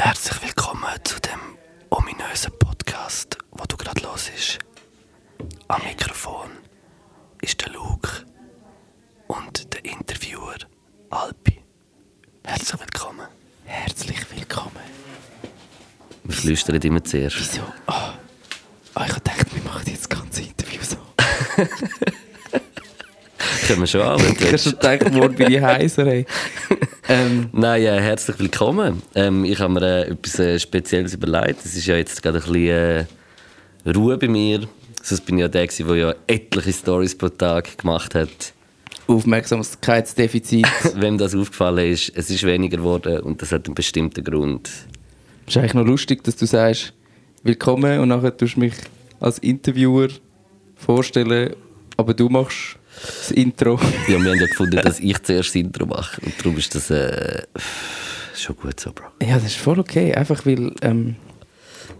Herzlich willkommen zu dem ominösen Podcast, wo du gerade los ist. Am Mikrofon ist der Luke und der Interviewer Alpi. Herzlich willkommen. Herzlich willkommen. Wir flüstern immer zuerst. Wieso? Ah, ich habe gedacht, wir machen jetzt das ganze Interview so. Können wir schon an, wenn du Ich habe schon gedacht, morgen bin ich heiser. Ey. Ähm, Nein, äh, herzlich willkommen. Ähm, ich habe mir äh, etwas äh, Spezielles überlegt. Es ist ja jetzt gerade ein bisschen äh, Ruhe bei mir. Sonst bin ich ja der, der ja etliche Stories pro Tag gemacht hat. Aufmerksamkeitsdefizit. Wem das aufgefallen ist, es ist weniger geworden und das hat einen bestimmten Grund. ist eigentlich noch lustig, dass du sagst, willkommen und nachher tust du mich als Interviewer vorstellen, aber du machst das Intro. Ja, wir haben ja gefunden, dass ich zuerst das Intro mache. Und darum ist das äh, schon gut so, Bro. Ja, das ist voll okay. Einfach weil ähm,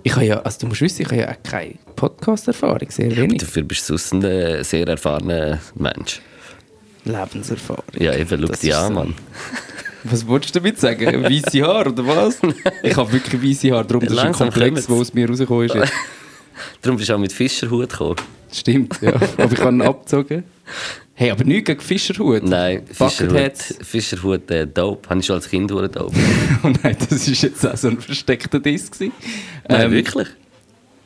ich habe ja, also du musst wissen, ich habe ja auch keine Podcast-Erfahrung, sehr wenig. Dafür bist du ein äh, sehr erfahrener Mensch. Lebenserfahrung. Ja, eben, schau dich an, so. Mann. Was wolltest du damit sagen? Weiße Haare oder was? Ich habe wirklich weiße Haare, darum das ist ein Komplex, wo aus mir rausgekommen ist. Darum bist du auch mit Fischerhut gekommen. Stimmt, ja. Aber ich habe ihn abgezogen. Hey, aber nichts gegen Fischerhut. Nein, Fischerhut. Fischerhut äh, dope. Habe ich schon als Kind dope. Oh nein, das war jetzt auch so ein versteckter Diss. gewesen. Nein, Ähm, wirklich?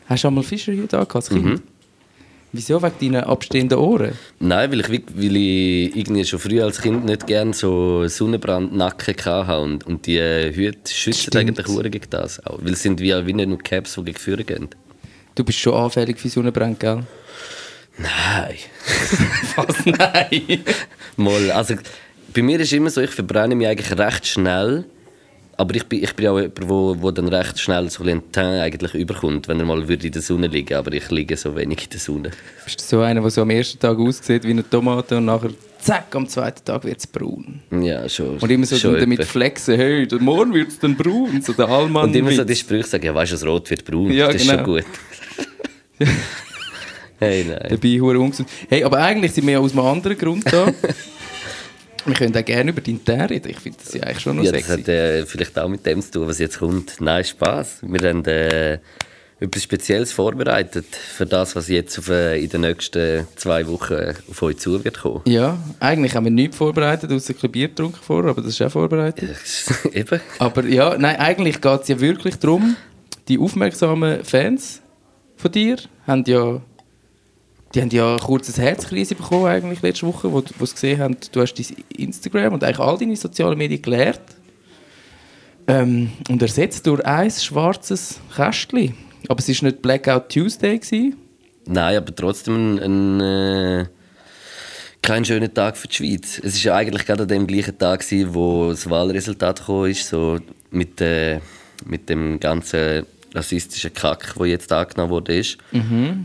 Hast du einmal Fischerhut angehabt als Kind? Mhm. Wieso? Wegen deinen abstehenden Ohren? Nein, weil ich, weil ich irgendwie schon früher als Kind nicht gerne so Sonnenbrandnacken hatte. Und, und die äh, Hüte schützen Stimmt. eigentlich hure gegen das auch. Weil es sind wie, wie nicht nur Caps, die gegen Führer gehen. Du bist schon anfällig für Sonnenbrand, gell? Nein. Was? Nein! Mal, also bei mir ist immer so, ich verbrenne mich eigentlich recht schnell. Aber ich bin, ich bin auch jemand, wo, wo dann recht schnell so ein Teint eigentlich überkommt, wenn er mal würde in der Sonne liegen Aber ich liege so wenig in der Sonne. Bist du so einer, der so am ersten Tag aussieht wie eine Tomate und nachher, zack, am zweiten Tag wird es braun? Ja, schon. Und immer so schon damit etwa. flexen, hey, morgen wird es dann braun, so der Allmann. Und immer so die Sprüche sagen, ja, weißt du, das Rot wird braun. Ja, das ist genau. schon gut. hey, nein. Dabei hure ungesund. Hey, aber eigentlich sind wir ja aus einem anderen Grund da. wir können auch gerne über deinen Teint reden. Ich finde das ja eigentlich schon noch Ja, das sexy. hat äh, vielleicht auch mit dem zu tun, was jetzt kommt. Nein, Spaß. Wir haben äh, etwas Spezielles vorbereitet für das, was jetzt auf, äh, in den nächsten zwei Wochen auf euch zu wird kommen. Ja, eigentlich haben wir nichts vorbereitet, außer ein bisschen Bier getrunken vorher, aber das ist auch vorbereitet. Eben. Aber ja, nein, eigentlich geht es ja wirklich darum, die aufmerksamen Fans von dir haben ja, die haben ja ein kurzes Herzkrise bekommen eigentlich letzte Woche, wo, wo sie gesehen haben, du hast dein Instagram und eigentlich all deine sozialen Medien gelernt ähm, und ersetzt durch ein schwarzes Kästchen. Aber es war nicht Blackout Tuesday. Gewesen. Nein, aber trotzdem ein, ein äh, kein schöner Tag für die Schweiz. Es ist ja eigentlich gerade an dem gleichen Tag, gewesen, wo das Wahlresultat gekommen ist, so mit, äh, mit dem ganzen rassistischen Kack, wo jetzt angenommen wurde. Ist.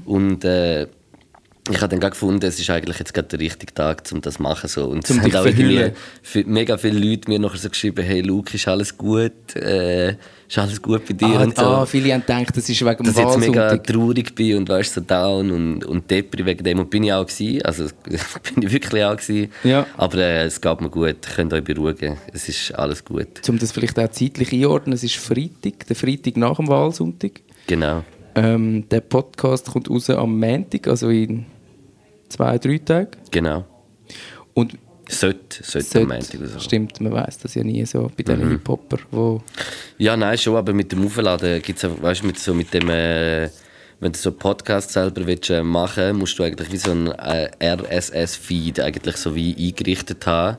Und äh, ich habe dann gerade gefunden, es ist eigentlich jetzt gerade der richtige Tag, um das zu machen. So. Und Zum es haben auch fi- mega viele Leute mir nachher so geschrieben, hey Luke, ist alles gut? Äh, ist alles gut bei dir? Ah, und so ah, viele haben gedacht, das ist wegen dem dass ich jetzt mega traurig bin und weißt, so down und, und depri wegen dem. Und bin ich auch gewesen. Also, bin ich wirklich auch gewesen. Ja. Aber äh, es geht mir gut. Ihr könnt euch beruhigen. Es ist alles gut. Um das vielleicht auch zeitlich einordnen, es ist Freitag, der Freitag nach dem Wahlsonntag. Genau. Ähm, der Podcast kommt raus am Montag, also in zwei, drei Tagen. Genau. Und Sollte, sollte sollte- am Montag oder so. stimmt, man weiß das ja nie so bei diesen Mhm. Hip-Hopper, wo... Ja, nein, schon, aber mit dem Aufladen gibt es, weißt du, mit, so mit dem, äh, wenn du so einen Podcast selber willst, äh, machen musst du eigentlich wie so ein äh, RSS-Feed eigentlich so wie eingerichtet haben,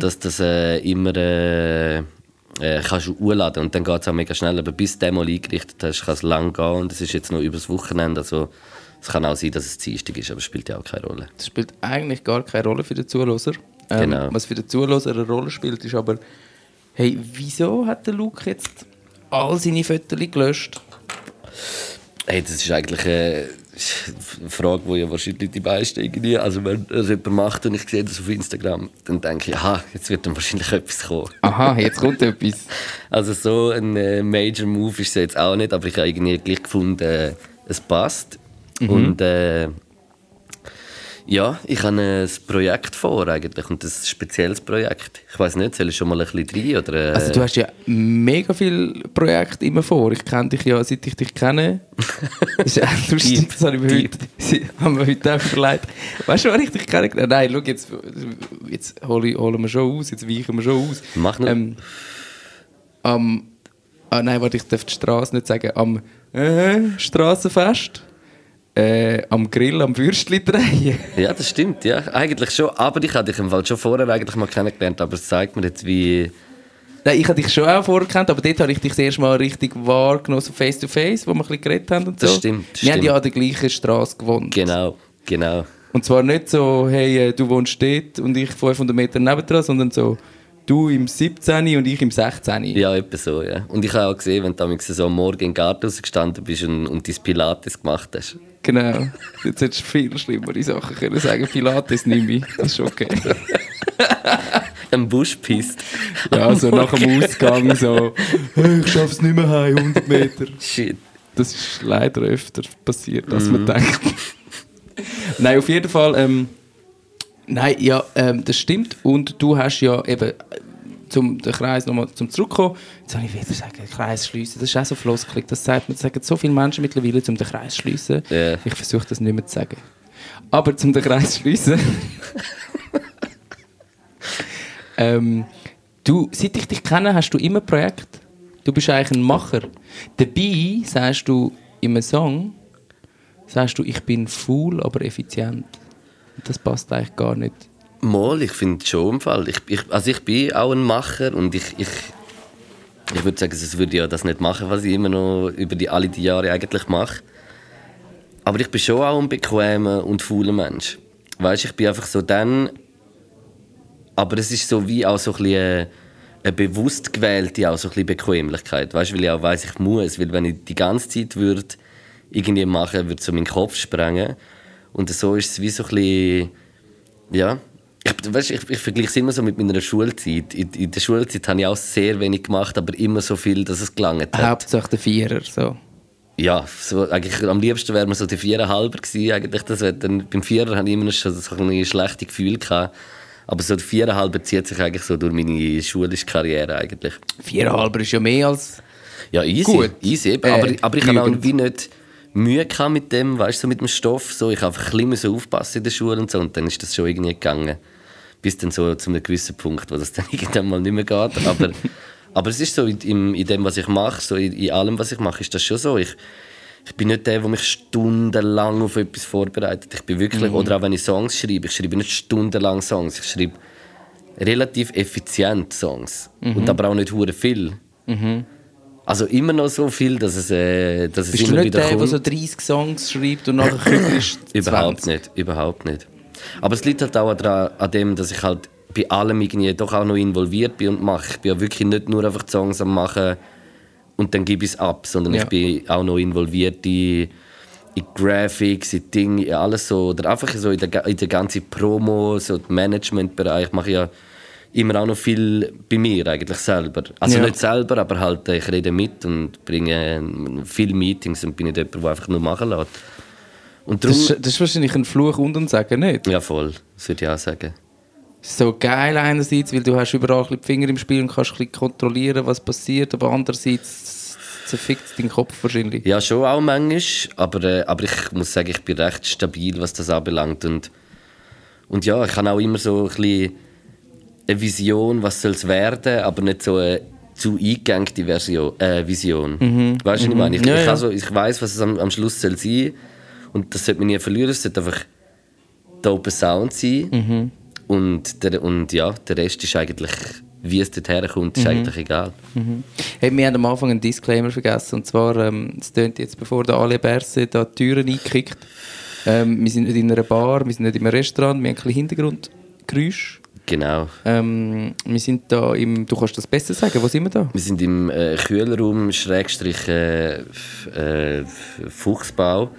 dass das äh, immer äh, äh, kannst du urladen und dann geht es auch mega schnell. Aber bis du den mal eingerichtet hast, kann es lang gehen und es ist jetzt noch übers Wochenende, also es kann auch sein, dass es Dienstag ist, aber es spielt ja auch keine Rolle. Das spielt eigentlich gar keine Rolle für den Zuhörer. Ähm, Genau. Was für den Zuhörer eine Rolle spielt, ist aber, hey, wieso hat der Luke jetzt all seine Fotos gelöscht? Hey, das ist eigentlich eine Frage, die ja wahrscheinlich die meisten irgendwie, also wenn das jemand macht und ich sehe das auf Instagram, dann denke ich, aha, jetzt wird dann wahrscheinlich etwas kommen. Aha, jetzt kommt etwas. Also so ein äh, Major Move ist es jetzt auch nicht, aber ich habe irgendwie gleich gefunden, äh, es passt. Und äh, Ja, ich habe ein Projekt vor eigentlich und das ist ein spezielles Projekt. Ich weiß nicht, soll ich schon mal ein bisschen rein oder... Äh... Also du hast ja mega viele Projekte immer vor. Ich kenne dich ja, seit ich dich kenne. Das ist echt lustig, das habe ich mir heute, haben wir heute auch überlegt. Weißt du, wann ich dich kennengelernt Nein, schau, jetzt, jetzt holen, holen wir schon aus, jetzt weichen wir schon aus. Mach noch. Ähm, am, ah, nein, warte, ich darf die Straße nicht sagen. Am äh, Straßenfest äh, am Grill am Würstchen drehen. Ja, das stimmt, ja. Eigentlich schon. Aber ich habe dich im Fall schon vorher eigentlich mal kennengelernt, aber es zeigt mir jetzt, wie... Nein, ich habe dich schon auch vorher kennt, aber dort habe ich dich das erste Mal richtig wahrgenommen, so face to face, wo wir ein bisschen geredet haben und so. Das stimmt, das Wir haben stimmt. ja an der gleichen Straße gewohnt. Genau, genau. Und zwar nicht so, hey, äh, du wohnst dort und ich 500 Meter nebendran, sondern so, du im 17. und ich im 16. Ja, etwa so, ja. Und ich habe auch gesehen, wenn du so am Morgen im Garten rausgestanden bist und, und dein Pilates gemacht hast. Genau. Jetzt hättest du viel schlimmere Sachen können sagen. Pilates nehme ich. Das ist okay. Am Busch pisst. Ja, so nach dem Ausgang so, hey, ich schaff's nicht mehr heim, 100 Meter. Shit. Das ist leider öfter passiert, als man denkt. nein, auf jeden Fall, ähm, nein, ja, ähm, das stimmt. Und du hast ja eben, zum den Kreis nochmal zum Zurückkommen, jetzt soll ich wieder sagen, Kreis schliessen, das ist auch so floskelig, das sagt man, das sagen so viele Menschen mittlerweile, zum den Kreis schliessen. Ja. Ich versuche das nicht mehr zu sagen. Aber zum den Kreis schliessen. ähm, du, seit ich dich kenne, hast du immer Projekt. Du bist eigentlich ein Macher. Dabei sagst du in einem Song, sagst du, ich bin faul, aber effizient. Und das passt eigentlich gar nicht. Mal, ich finde schon im Fall. Ich, ich, also ich bin auch ein Macher und ich, ich, ich würde sagen, sonst würde ja das nicht machen, was ich immer noch über die, alle die Jahre eigentlich mache. Aber ich bin schon auch ein bequemer und fauler Mensch. Weißt, ich bin einfach so dann. Aber es ist so wie auch so ein bisschen eine, eine bewusst gewählte auch so ein bisschen Bequemlichkeit. Weißt, weil ich auch weiß, ich muss. Weil wenn ich die ganze Zeit würde irgendwie machen, würde so mein Kopf sprengen. Und so ist es wie so ein bisschen, ja. Ich, weißt, ich, ich vergleiche es immer so mit meiner Schulzeit. In, in der Schulzeit habe ich auch sehr wenig gemacht, aber immer so viel, dass es gelangt hat. Hauptsache der Vierer. So. Ja, so, eigentlich, am liebsten wäre man so der Viererhalber gewesen. Eigentlich. Das dann, beim Vierer hatte ich immer noch schon so ein schlechtes Gefühl. Gehabt. Aber so der Viererhalber zieht sich eigentlich so durch meine schulische Karriere eigentlich. Viererhalber ist ja mehr als... Ja, easy. Gut. easy. Äh, aber, aber ich habe auch wie nicht Mühe gehabt mit dem, weißt du, so mit dem Stoff. So, ich habe einfach ein bisschen aufpassen in der Schule und so. Und dann ist das schon irgendwie gegangen. Bis dann so zu einem gewissen Punkt, wo das dann irgendwann mal nicht mehr geht. Aber, aber es ist so, in, in, dem, was ich mache, so in, in allem, was ich mache, ist das schon so. Ich, ich bin nicht der, der mich stundenlang auf etwas vorbereitet. Ich bin wirklich, oder auch wenn ich Songs schreibe, ich schreibe nicht stundenlang Songs. Ich schreibe relativ effizient Songs. Und aber auch nicht hure viel. Also immer noch so viel, dass es, äh, dass es Bist du nicht wieder der, der so 30 Songs schreibt und nachher kügelst Überhaupt 20? nicht, überhaupt nicht. Aber es liegt halt auch daran, an dem, dass ich halt bei allem irgendwie doch auch noch involviert bin und mache. Ich bin ja wirklich nicht nur einfach Songs am machen und dann gebe ich es ab, sondern Ja. ich bin auch noch involviert in, in Graphics, in Dinge, in alles so. Oder einfach so in der, in der ganzen Promo, so im Managementbereich mache ich ja immer auch noch viel bei mir eigentlich selber. Also Ja. nicht selber, aber halt äh, ich rede mit und bringe äh, viele Meetings und bin nicht jemand, der einfach nur machen lässt. Und darum, Das, ist- das ist wahrscheinlich ein Fluch und ein Sagen, nicht? ja, voll, das würde ich auch sagen. so geil einerseits, weil du hast überall die Finger im Spiel und kannst ein bisschen kontrollieren, was passiert, aber andererseits zerfickt es deinen Kopf wahrscheinlich. Ja, schon auch manchmal, aber, äh, aber ich muss sagen, ich bin recht stabil, was das anbelangt. Und, und ja, ich habe auch immer so ein bisschen eine Vision, was soll es werden, aber nicht so eine zu eingängte Version, äh, Vision. Weißt du, was ich meine? Ich, Ja, ich, ja. also, ich weiß, was es am, am Schluss soll sein und das sollte man nie verlieren. Es sollte einfach der Open Sound sein. Und, der, und ja, der Rest ist eigentlich, wie es dort herkommt, ist eigentlich egal. Hey, wir haben am Anfang einen Disclaimer vergessen, und zwar, ähm, es tönt jetzt, bevor der Ale Berse da die Türen einkickt, ähm, wir sind nicht in einer Bar, wir sind nicht im Restaurant, wir haben ein bisschen Hintergrundgeräusch. Genau. Ähm, wir sind da im, du kannst das besser sagen, wo sind wir da? Wir sind im äh, Kühlraum Schrägstrich äh, äh, Fuchsbau.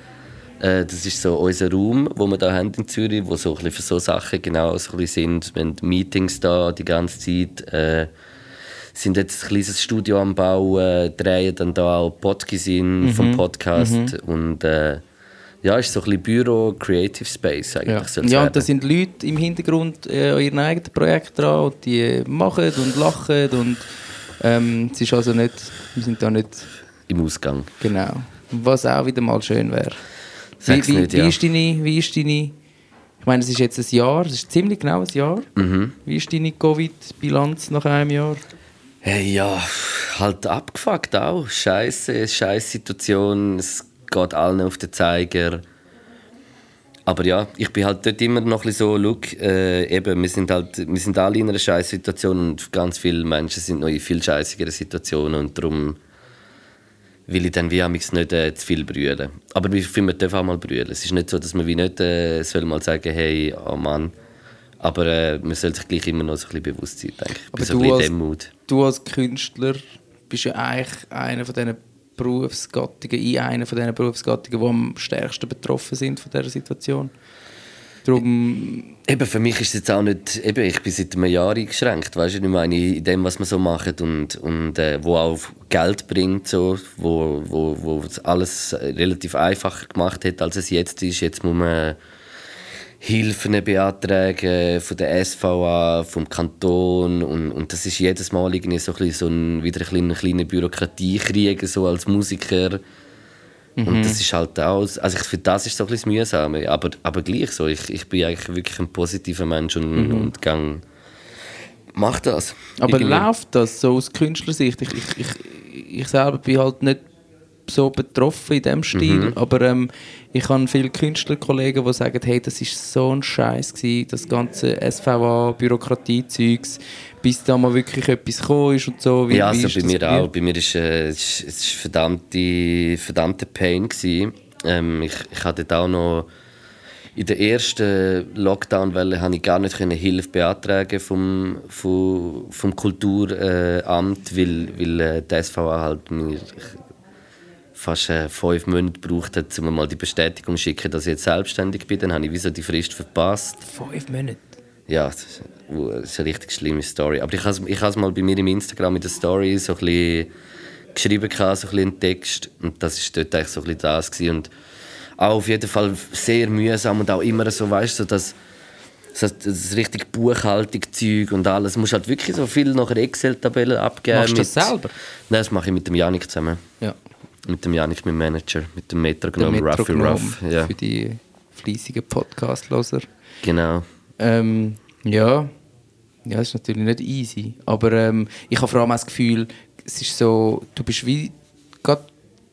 Äh, das ist so unser Raum, wo wir da haben in Zürich, wo so ein bisschen für so Sachen genau so ein bisschen sind. Wir haben Meetings da die ganze Zeit. Äh, sind jetzt ein kleines Studio am Bauen, drehen dann da auch Podcasts in vom Podcast und äh, Ja, ist so ein bisschen Büro, Creative Space eigentlich. Ja, ja und da sind Leute im Hintergrund äh, an ihren eigenen Projekt dran und die äh, machen und lachen und ähm, es ist also nicht, wir sind da nicht, Im Ausgang. genau, was auch wieder mal schön wäre. Wie, wie, nicht, wie, ja. ist deine, wie ist deine, ich meine, es ist jetzt ein Jahr, es ist ziemlich genau ein Jahr. Mhm. Wie ist deine Covid-Bilanz nach einem Jahr? Hey, ja, halt abgefuckt auch. Scheiße, scheiß Situation. Es geht allen auf den Zeiger. Aber ja, ich bin halt dort immer noch so, look, äh, eben, wir sind halt, wir sind alle in einer scheiß Situation und ganz viele Menschen sind noch in viel scheißigeren Situationen und darum will ich dann wie amigs nicht äh, zu viel brüllen. Aber ich finde, man darf auch mal brüllen. Es ist nicht so, dass man wie nicht äh, soll mal sagen, hey, oh Mann. Aber äh, man soll sich gleich immer noch so ein bisschen bewusst sein, denke ich. Aber so ein du als- dem Mut. Du als Künstler bist ja eigentlich einer von diesen Berufsgattungen, in einer von diesen Berufsgattungen, die am stärksten betroffen sind von dieser Situation. Darum, Eben, für mich ist es jetzt auch nicht, eben, ich bin seit einem Jahr eingeschränkt, weißt du, ich meine, in dem, was man so macht und, und äh, wo auch Geld bringt, so, wo, wo, wo es alles relativ einfacher gemacht hat, als es jetzt ist. Jetzt muss man Hilfen beantragen von der SVA, vom Kanton und, und das ist jedes Mal irgendwie so ein, so ein, wieder ein kleiner, kleiner Bürokratiekrieg so als Musiker. Und das ist halt auch, also ich finde, das ist so ein bisschen das Mühsame, aber, aber gleich so, ich, ich bin eigentlich wirklich ein positiver Mensch und, und gang, mach das. aber Irgendwie. läuft das so aus Künstlersicht? Ich, ich, ich, ich selber bin halt nicht so betroffen in diesem Stil, Mhm. aber ähm, ich habe viele Künstlerkollegen, die sagen, hey, das ist so ein Scheiß gewesen, das ganze SVA, Bürokratie-Zeugs, bis da mal wirklich etwas gekommen ist und so. Wie, ja, also bei mir auch. Bei mir ist äh, es ist, ist verdammte, verdammte Pain gewesen. Ähm, ich, ich hatte dort auch noch in der ersten Lockdown-Welle habe ich gar nicht können Hilfe beantragen vom, vom, vom Kulturamt, Amt, weil, weil äh, die SVA halt mir fast äh, fünf Monate gebraucht hat, um mir mal die Bestätigung zu schicken, dass ich jetzt selbstständig bin. Dann habe ich wie so die Frist verpasst. Fünf Monate. Ja, das ist das ist eine richtig schlimme Story. Aber ich habe es ich has mal bei mir im Instagram in der Story so ein bisschen geschrieben, so ein bisschen einen Text. Und das war dort eigentlich so ein bisschen das. Gewesen. Und auch auf jeden Fall sehr mühsam und auch immer so, weißt du, so das, das, das richtig Buchhaltung-Zeug und alles. Du musst halt wirklich so viel nach einer Excel-Tabelle abgeben. Machst du das selber? Nein, das mache ich mit dem Janik zusammen. Ja. Mit dem Janik, meinem Manager, mit dem Metronom Ruffy Ruff. Ja, für die fleissigen Podcast-Loser. genau. Ähm, ja. ja, das ist natürlich nicht easy. Aber ähm, ich habe vor allem das Gefühl, es ist so, du bist wie, gerade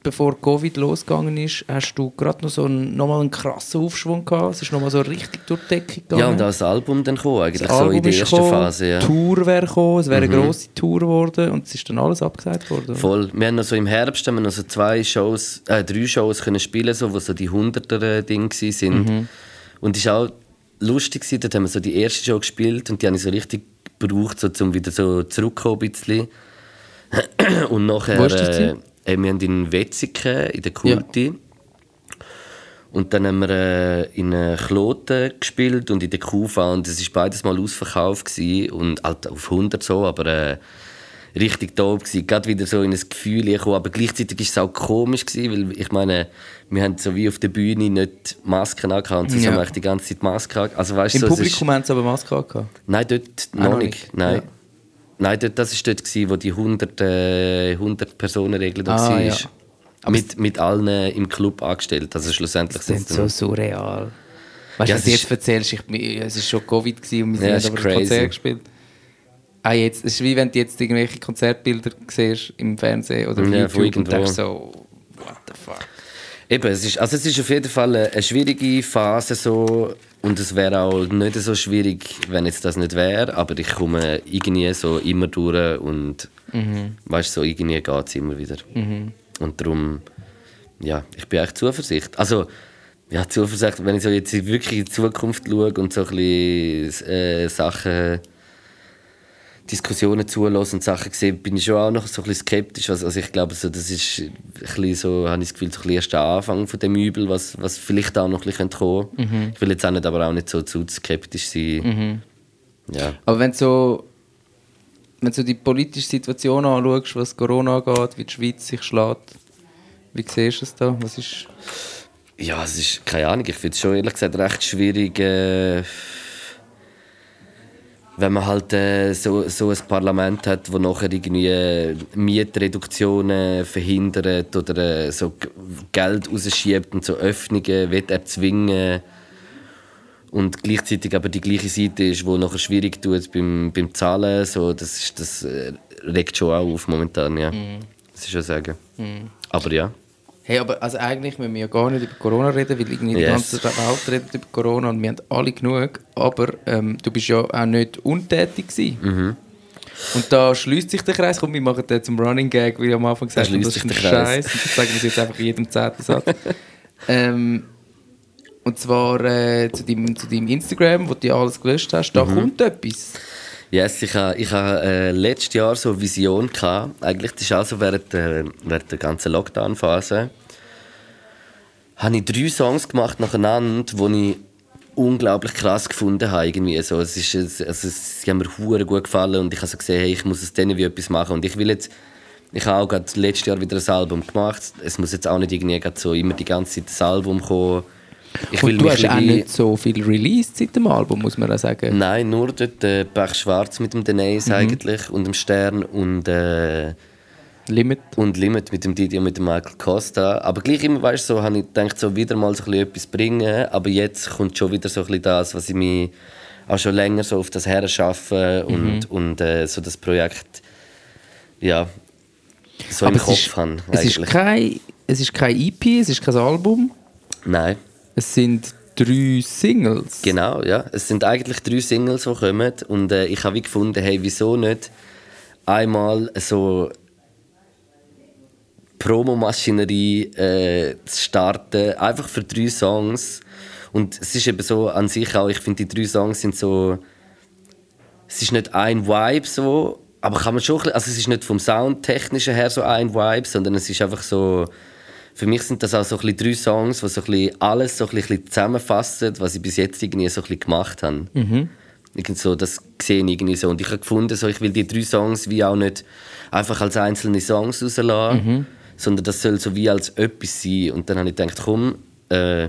bevor Covid losgegangen ist, hast du gerade noch so einen, nochmal einen krassen Aufschwung gehabt. Es ist nochmal so richtig durch die Decke gegangen. Ja, und das Album dann gekommen, eigentlich Das so in der ersten gekommen, Phase. Ja. Mhm. Tour wäre gekommen, es wäre eine grosse Tour geworden und es ist dann alles abgesagt worden. Voll. Wir haben noch so im Herbst haben wir noch so zwei Shows, äh, drei Shows können spielen, so, wo so die hunderter Dinge sind. Mhm. Und es war auch lustig dort haben wir so die erste Show gespielt und die habe ich so richtig gebraucht, so, um wieder so zurückzukommen ein bisschen. Und nachher, Wo ist das äh? Äh, wir haben in Wetzikon, in der Kulti. Und dann haben wir äh, in äh, Kloten gespielt und in der Kufa und es war beides mal ausverkauft gewesen, und halt auf 100 so, aber äh, richtig dope gewesen. Gerade wieder so in ein Gefühl gekommen, aber gleichzeitig war es auch komisch gewesen, weil ich meine, wir haben so wie auf der Bühne nicht Masken angehabt und sie Ja. haben die ganze Zeit Masken angehabt. Also, weißt, Im so, Publikum haben sie aber Maske gehabt. Nein, dort Ah, noch, nicht. Nein. Ja. Nein, das war dort, gewesen, wo die 100, äh, 100 Personen Regel da Ah, war. ja. Mit, mit allen im Club angestellt. Also schlussendlich Das sind ist es so surreal. Weißt du, Ja, was du jetzt erzählst? Ich, mir- es war schon Covid gewesen und wir Ja, haben es ist aber crazy. ein Konzert gespielt. Ah, jetzt, es ist wie wenn du jetzt irgendwelche Konzertbilder siehst im Fernsehen oder auf Ja, YouTube und denkst so, what the fuck. Eben, es ist, also es ist auf jeden Fall eine, schwierige Phase so und es wäre auch nicht so schwierig, wenn jetzt das nicht wäre, aber ich komme irgendwie so immer durch und weißt so irgendwie geht es immer wieder. Und darum, ja, ich bin echt Zuversicht. Also, ja, Zuversicht, wenn ich so jetzt wirklich in die Zukunft schaue und so ein bisschen äh, Sachen Diskussionen zulassen und Sachen sehe, bin ich schon auch noch so ein bisschen skeptisch. Also, also ich glaube, so, das ist ein bisschen so, habe ich das Gefühl, so ein bisschen erst der Anfang von dem Übel, was, was vielleicht auch noch ein bisschen kommen könnte. Ich will jetzt auch nicht, aber auch nicht so zu skeptisch sein. Ja. Aber wenn du so, wenn du die politische Situation anschaust, was Corona angeht, wie die Schweiz sich schlägt, wie siehst du es da? Was ist... Ja, es ist, keine Ahnung, ich finde es schon ehrlich gesagt recht schwierig, äh, wenn man halt äh, so, so ein Parlament hat, das nachher irgendwie äh, Mietreduktionen verhindert oder äh, so Geld rausschiebt und so Öffnungen erzwingen und gleichzeitig aber die gleiche Seite ist, wo nachher schwierig tut beim, beim Zahlen, so, das, ist, das äh, regt schon auch auf momentan, ja. Das ist schon sagen. Aber ja. Hey, aber also eigentlich müssen wir ja gar nicht über Corona reden, weil irgendwie die Yes. ganze Welt redet über Corona und wir haben alle genug. Aber ähm, du bist ja auch nicht untätig gewesen. Mhm. Und da schließt sich der Kreis. Komm, wir machen den zum Running Gag, wie ich am Anfang gesagt habe. schließt Das ist sich ein der Kreis. Scheiß. Das sagen wir jetzt einfach in jedem zehnten Satz. ähm, und zwar äh, zu, deinem, zu deinem Instagram, wo du alles gelöscht hast. Mhm. Da kommt etwas. Yes, ich hatte ich ha, äh, letztes Jahr so eine Vision. Gehabt. Eigentlich das ist also während, der- während der ganzen Lockdown-Phase. Habe ich drei Songs gemacht nacheinander, die ich unglaublich krass gefunden habe. Irgendwie. So, es ist, es- also, sie haben mir hure gut gefallen und ich habe so gesehen, hey, ich muss aus denen wie etwas machen. Und ich will jetzt, ich habe auch gerade letztes Jahr wieder ein Album gemacht. Es muss jetzt auch nicht irgendwie so immer die ganze Zeit das Album kommen. Ich Und du hast auch nicht so viel Release seit dem Album, muss man auch sagen. Nein, nur dort äh, Pech Schwarz mit dem Denise eigentlich und dem Stern und, äh, Limit. und Limit mit dem Didi und mit dem Michael Costa. Aber gleich immer, weißt du, so, habe ich gedacht, so wieder mal so ein bisschen etwas bringen. Aber jetzt kommt schon wieder so ein bisschen das, was ich mich auch schon länger so auf das her schaffe und, und äh, so das Projekt ja, so im es Kopf ist, habe. es, ist kein, es ist kein EP, es ist kein Album. Nein. Es sind drei Singles. Genau, ja. Es sind eigentlich drei Singles, die kommen. Und äh, ich habe wie gefunden, hey, wieso nicht einmal so Promomaschinerie äh, zu starten, einfach für drei Songs. Und es ist eben so an sich auch, ich finde, die drei Songs sind so. Es ist nicht ein Vibe so, aber kann man schon. Also, es ist nicht vom Soundtechnischen her so ein Vibe, sondern es ist einfach so. Für mich sind das auch so ein bisschen drei Songs, die so ein bisschen alles so ein bisschen zusammenfassen, was ich bis jetzt irgendwie so ein bisschen gemacht habe. Irgendwie so, das sehe ich irgendwie so. Und ich habe gefunden, so, ich will die drei Songs wie auch nicht einfach als einzelne Songs rauslassen, sondern das soll so wie als etwas sein. Und dann habe ich gedacht, komm, äh,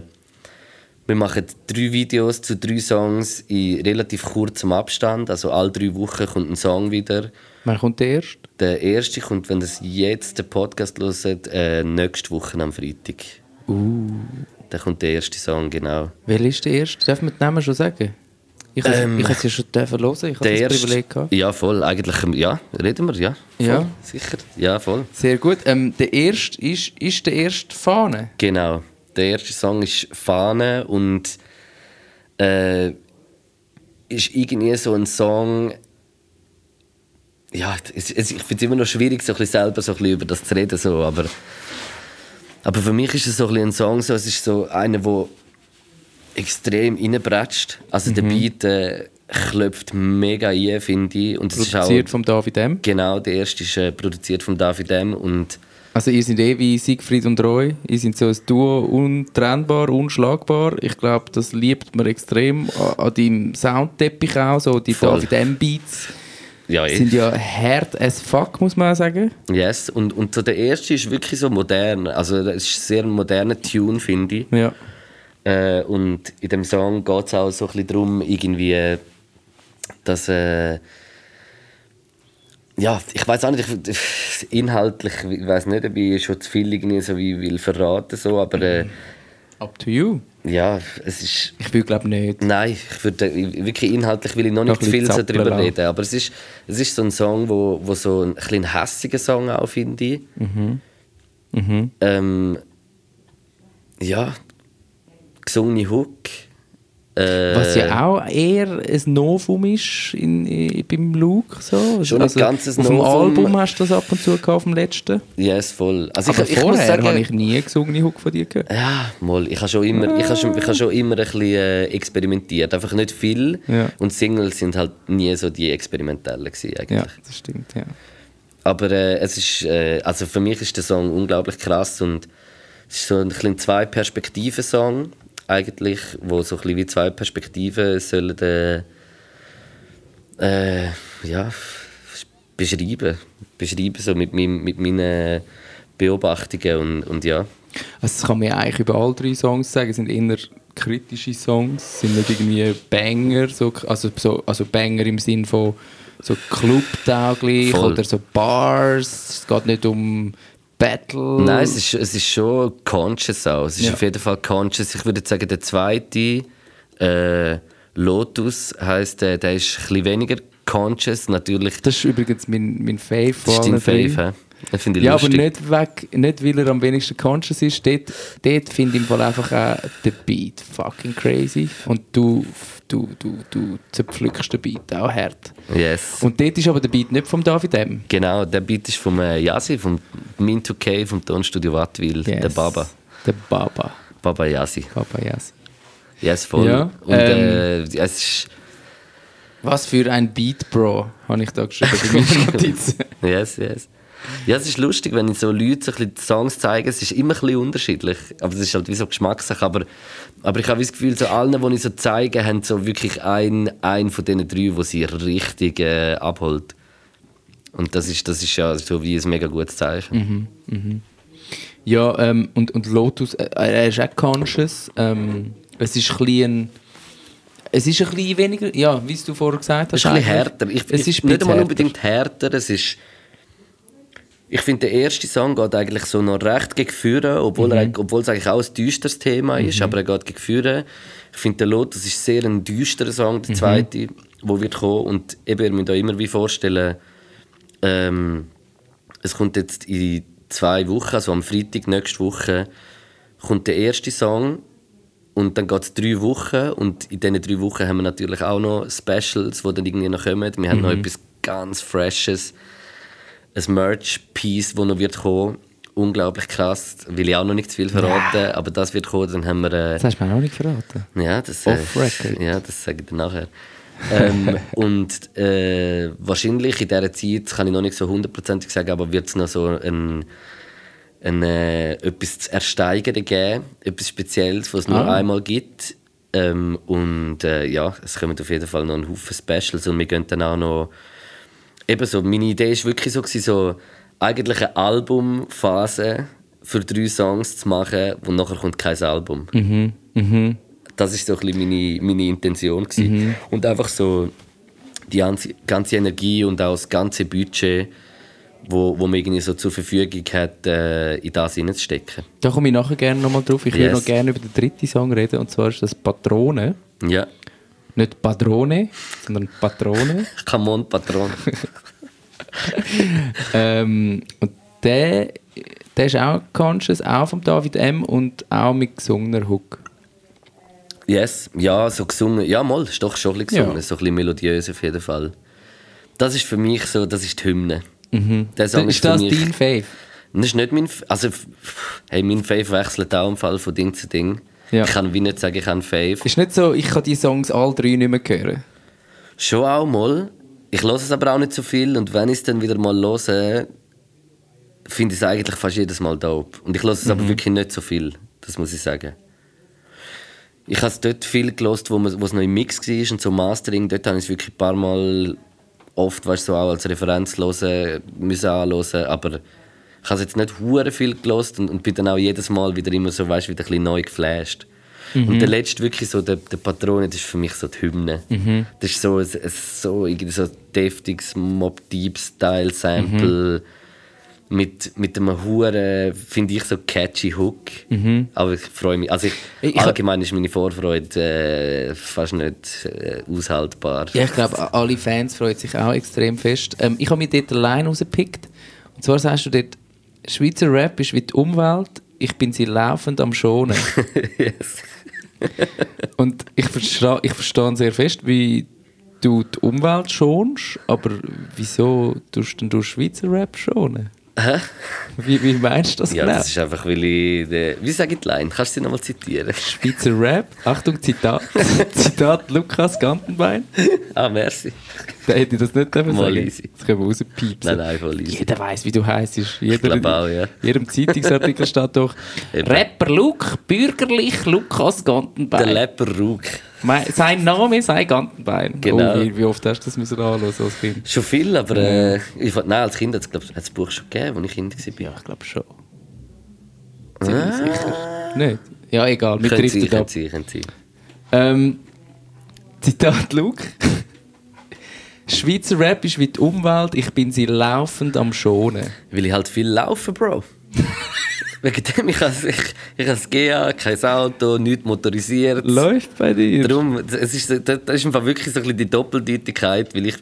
wir machen drei Videos zu drei Songs in relativ kurzem Abstand. Also alle drei Wochen kommt ein Song wieder. Wann kommt der erste? Der erste kommt, wenn das jetzt den Podcast hört, äh, nächste Woche am Freitag. Uh. Dann kommt der erste Song, genau. Welcher ist der erste? Darf man den Namen schon sagen? Ich habe Ähm, ich es ja schon dürfen hören. Ich habe das erste, Privileg gehabt. ja voll, eigentlich, ähm, ja, reden wir, ja. Voll, Ja. Sicher, ja, voll. Sehr gut. Ähm, der erste ist, ist der erste Fahne. Genau. Der erste Song ist Fahne und äh, ist irgendwie so ein Song. Ja, es, es, ich finde es immer noch schwierig, so ein bisschen selber so ein bisschen über das zu reden. So, aber, aber für mich ist es so ein, ein Song, so, es ist so einer, der extrem reinbretscht. Also der Beat äh, klopft mega ein, finde ich. Und ist auch, Produziert von David M. genau, der erste ist äh, produziert von David M. Und Also ihr seid eh wie Siegfried und Roy. Ihr seid so ein Duo, untrennbar, unschlagbar. Ich glaube, das liebt man extrem an, an deinem Soundteppich auch. So die Voll. David M-Beats ja, eh. sind ja hart as fuck, muss man auch sagen. Yes, und, und so der erste ist wirklich so modern. Also es ist sehr ein moderner Tune, finde ich. Ja. Äh, und in dem Song geht es auch so ein bisschen darum, irgendwie, dass... Äh, ja, ich weiß auch nicht, ich, inhaltlich, ich weiß nicht, ob ich schon zu viel irgendwie so wie will verraten so, aber äh, Up to you. ja, es ist... Ich will glaube nicht. Nein, ich würde, wirklich inhaltlich will ich noch nicht zu viel so darüber lassen. reden, aber es ist, es ist so ein Song, wo, wo so ein, ein hässiger Song auch, finde ich. Mhm. Ähm, ja, gesungene Hook. Äh, Was ja auch eher ein Novum ist in, in, beim Luke. So. Also Schon ein ganzes auf dem Novum. Album hast du das ab und zu gehabt, auf dem letzten. Yes, voll. Also Aber ich, ich vorher sagen, habe ich nie gesungene Hook von dir gehört. Ja, mal, ich habe schon immer, ich habe schon, ich habe schon immer ein bisschen äh, experimentiert. Einfach nicht viel. Ja. Und Singles sind halt nie so die experimentellen gewesen, eigentlich. Ja, das stimmt, ja. Aber äh, es ist, äh, also für mich ist der Song unglaublich krass und es ist so ein bisschen zwei Perspektiven Song eigentlich, wo so ein bisschen wie zwei Perspektiven sollen äh, äh, ja beschreiben, beschreiben so mit, meinem, mit meinen Beobachtungen und, und ja, Also das kann man eigentlich über alle drei Songs sagen. Es sind eher kritische Songs, sind nicht irgendwie Banger, so, also, so, also Banger im Sinn von so clubtauglich oder so Bars. Es geht nicht um Battle. Nein, es ist, es ist schon conscious auch. Es ist Ja. auf jeden Fall conscious. Ich würde sagen, der zweite, äh, Lotus, heisst, äh, der ist ein bisschen weniger conscious. Natürlich, Das ist übrigens mein, mein Fave das ist dein. Fave, Ja, aber lustig. nicht, weg, nicht weil er am wenigsten conscious ist. Dort, dort finde ich im Fall einfach auch den Beat fucking crazy. Und du, du, du, du zerpflückst den Beat auch hart. Yes. Und dort ist aber der Beat nicht vom David M. Genau, der Beat ist vom äh, Yasi, vom Min2K, vom Tonstudio Wattwil, der Yes. Baba. Der Baba. Baba Yasi. Baba, yes. Yes, voll. Ja, Und ähm, äh, es ist, Was für ein Beat, Bro, habe ich da geschrieben bei meinen Notizen. yes, yes. Ja, es ist lustig, wenn ich so Leute so ein bisschen die Songs zeige, es ist immer ein bisschen unterschiedlich. Aber es ist halt wie so Geschmackssache. Aber, aber ich habe das Gefühl, so allen, die ich so zeige, haben so wirklich einen, einen von diesen drei, wo sie richtig äh, abholt. Und das ist, das ist ja so wie ein mega gutes Zeichen. Ja, ähm, und, und Lotus, äh, er ist auch conscious. Ähm, es ist ein bisschen... Es ist ein bisschen weniger, ja, wie du vorher gesagt hast. Es ist ein bisschen härter. Ich, es ist nicht einmal härter. unbedingt härter. Es ist, ich finde, der erste Song geht eigentlich so noch recht gegen Führen, obwohl, Mhm. er, obwohl es eigentlich auch ein düsteres Thema ist, aber er geht gegen Führen. Ich finde, der Lotus ist sehr ein düsterer Song, Mhm. der zweite, wo wird kommen. Und eben, ihr müsst euch immer wie vorstellen, ähm, es kommt jetzt in zwei Wochen, also am Freitag nächste Woche, kommt der erste Song und dann geht es drei Wochen und in diesen drei Wochen haben wir natürlich auch noch Specials, die dann irgendwie noch kommen. Wir haben noch etwas ganz Freshes, ein Merch-Piece, das noch wird kommen. Unglaublich krass, will ich auch noch nicht zu viel verraten, aber das wird kommen, dann haben wir... Äh, Das hast du mir noch nicht verraten. ja, das, Off-Record. Äh, ja, das sage ich dir nachher. ähm, und äh, wahrscheinlich in dieser Zeit, kann ich noch nicht so hundertprozentig sagen, aber wird es noch so ein, ein, äh, etwas zu ersteigern geben, etwas Spezielles, was es nur Ah. einmal gibt. Ähm, und äh, ja, es kommen auf jeden Fall noch ein Haufen Specials und wir gehen dann auch noch eben so, meine Idee war wirklich so, so eigentlich eine Albumphase für drei Songs zu machen, und nachher kommt kein Album. Das ist so ein bisschen meine, meine Intention. Gewesen. Und einfach so die ganze, Energie und auch das ganze Budget, wo, wo man irgendwie so zur Verfügung hat, äh, in das hineinzustecken. Da komme ich nachher gerne nochmal drauf. Ich Yes. würde noch gerne über den dritten Song reden, und zwar ist das Patrone. Ja, Nicht Padrone, sondern Patrone. come on, Patron. ähm, und der, der ist auch conscious, auch vom David M. und auch mit gesungener Hook. Yes, ja, so gesungen. Ja, mal, ist doch schon ein bisschen gesungen. Ja. So ein bisschen melodiös auf jeden Fall. Das ist für mich so, das ist die Hymne. Der Song ist ist das mich, dein Fave? Das ist nicht mein. Also, hey, mein Fave wechselt auch im Fall von Ding zu Ding. Ja. Ich kann wie nicht sagen, ich habe Fave. Ist nicht so, ich kann die Songs alle drei nicht mehr hören. Schon auch mal. Ich höre es aber auch nicht so viel. Und wenn ich es dann wieder mal höre, finde ich es eigentlich fast jedes Mal dope. Und ich höre es aber wirklich nicht so viel. Das muss ich sagen. Ich habe es dort viel gelost, wo, man- wo es noch im Mix war und so Mastering. Dort habe ich es wirklich ein paar Mal oft weißt, so auch als Referenz hören, müssen anhören. Aber ich habe jetzt nicht hure viel gelost und, und bin dann auch jedes Mal wieder immer so, weißt, wieder ein bisschen neu geflasht. Und der letzte wirklich so, der, der Patron, das ist für mich so die Hymne. Das ist so ein, ein so, irgendwie so deftiges Mob Deep Style Sample mit, mit einem hure finde ich, so catchy Hook. Aber ich freue mich. Also ich, Ich- ich- allgemein ist meine Vorfreude äh, fast nicht äh, aushaltbar. Ja, ich glaube, alle Fans freuen sich auch extrem fest. Ähm, ich habe mir dort allein rausgepickt. Und zwar sagst du dort, Schweizer Rap ist wie die Umwelt, ich bin sie laufend am Schonen. yes. Und ich verstehe, ich verstehe sehr fest, wie du die Umwelt schonst, aber wieso tust denn du Schweizer Rap schonen? Hä? Wie, wie meinst du das Ja, genau? das ist einfach, weil ich. Äh, wie sage ich die Line? Kannst du sie nochmal zitieren? Schweizer Rap, Achtung, Zitat, Zitat Lukas Gantenbein. Ah, merci. Da hätte ich das nicht dürfen Mal sagen. easy. Das können wir rauspiepsen. Nein, nein, voll easy. Jeder weiß, wie du heißt. Jeder, glaub auch, ja. In jedem Zeitungsartikel steht doch. Rapper Luke, bürgerlich Lukas Der Gantenbein. Lepper Rug. Mein, sein Name sei Gantenbein. Genau. Oh, wie, wie oft hast du das müssen anhören als Kind? Schon viel, aber äh, ich, nein, als Kind hat es das Buch schon gegeben, als ich Kind war. Ja, ich glaube schon. Ziemlich Ah. sicher. Nicht? Ja, egal, wir Könnte sein, driften ab. könnte sein, könnte sein. Ähm, Zitat Luke. Schweizer Rap ist wie die Umwelt, ich bin sie laufend am Schonen. Weil ich halt viel laufe, Bro. Wegen dem, ich habe ich, ich GA, kein Auto, nichts motorisiert. Läuft bei dir? Darum, es ist, das das ist einfach wirklich so ein bisschen die Doppeldeutigkeit, weil ich,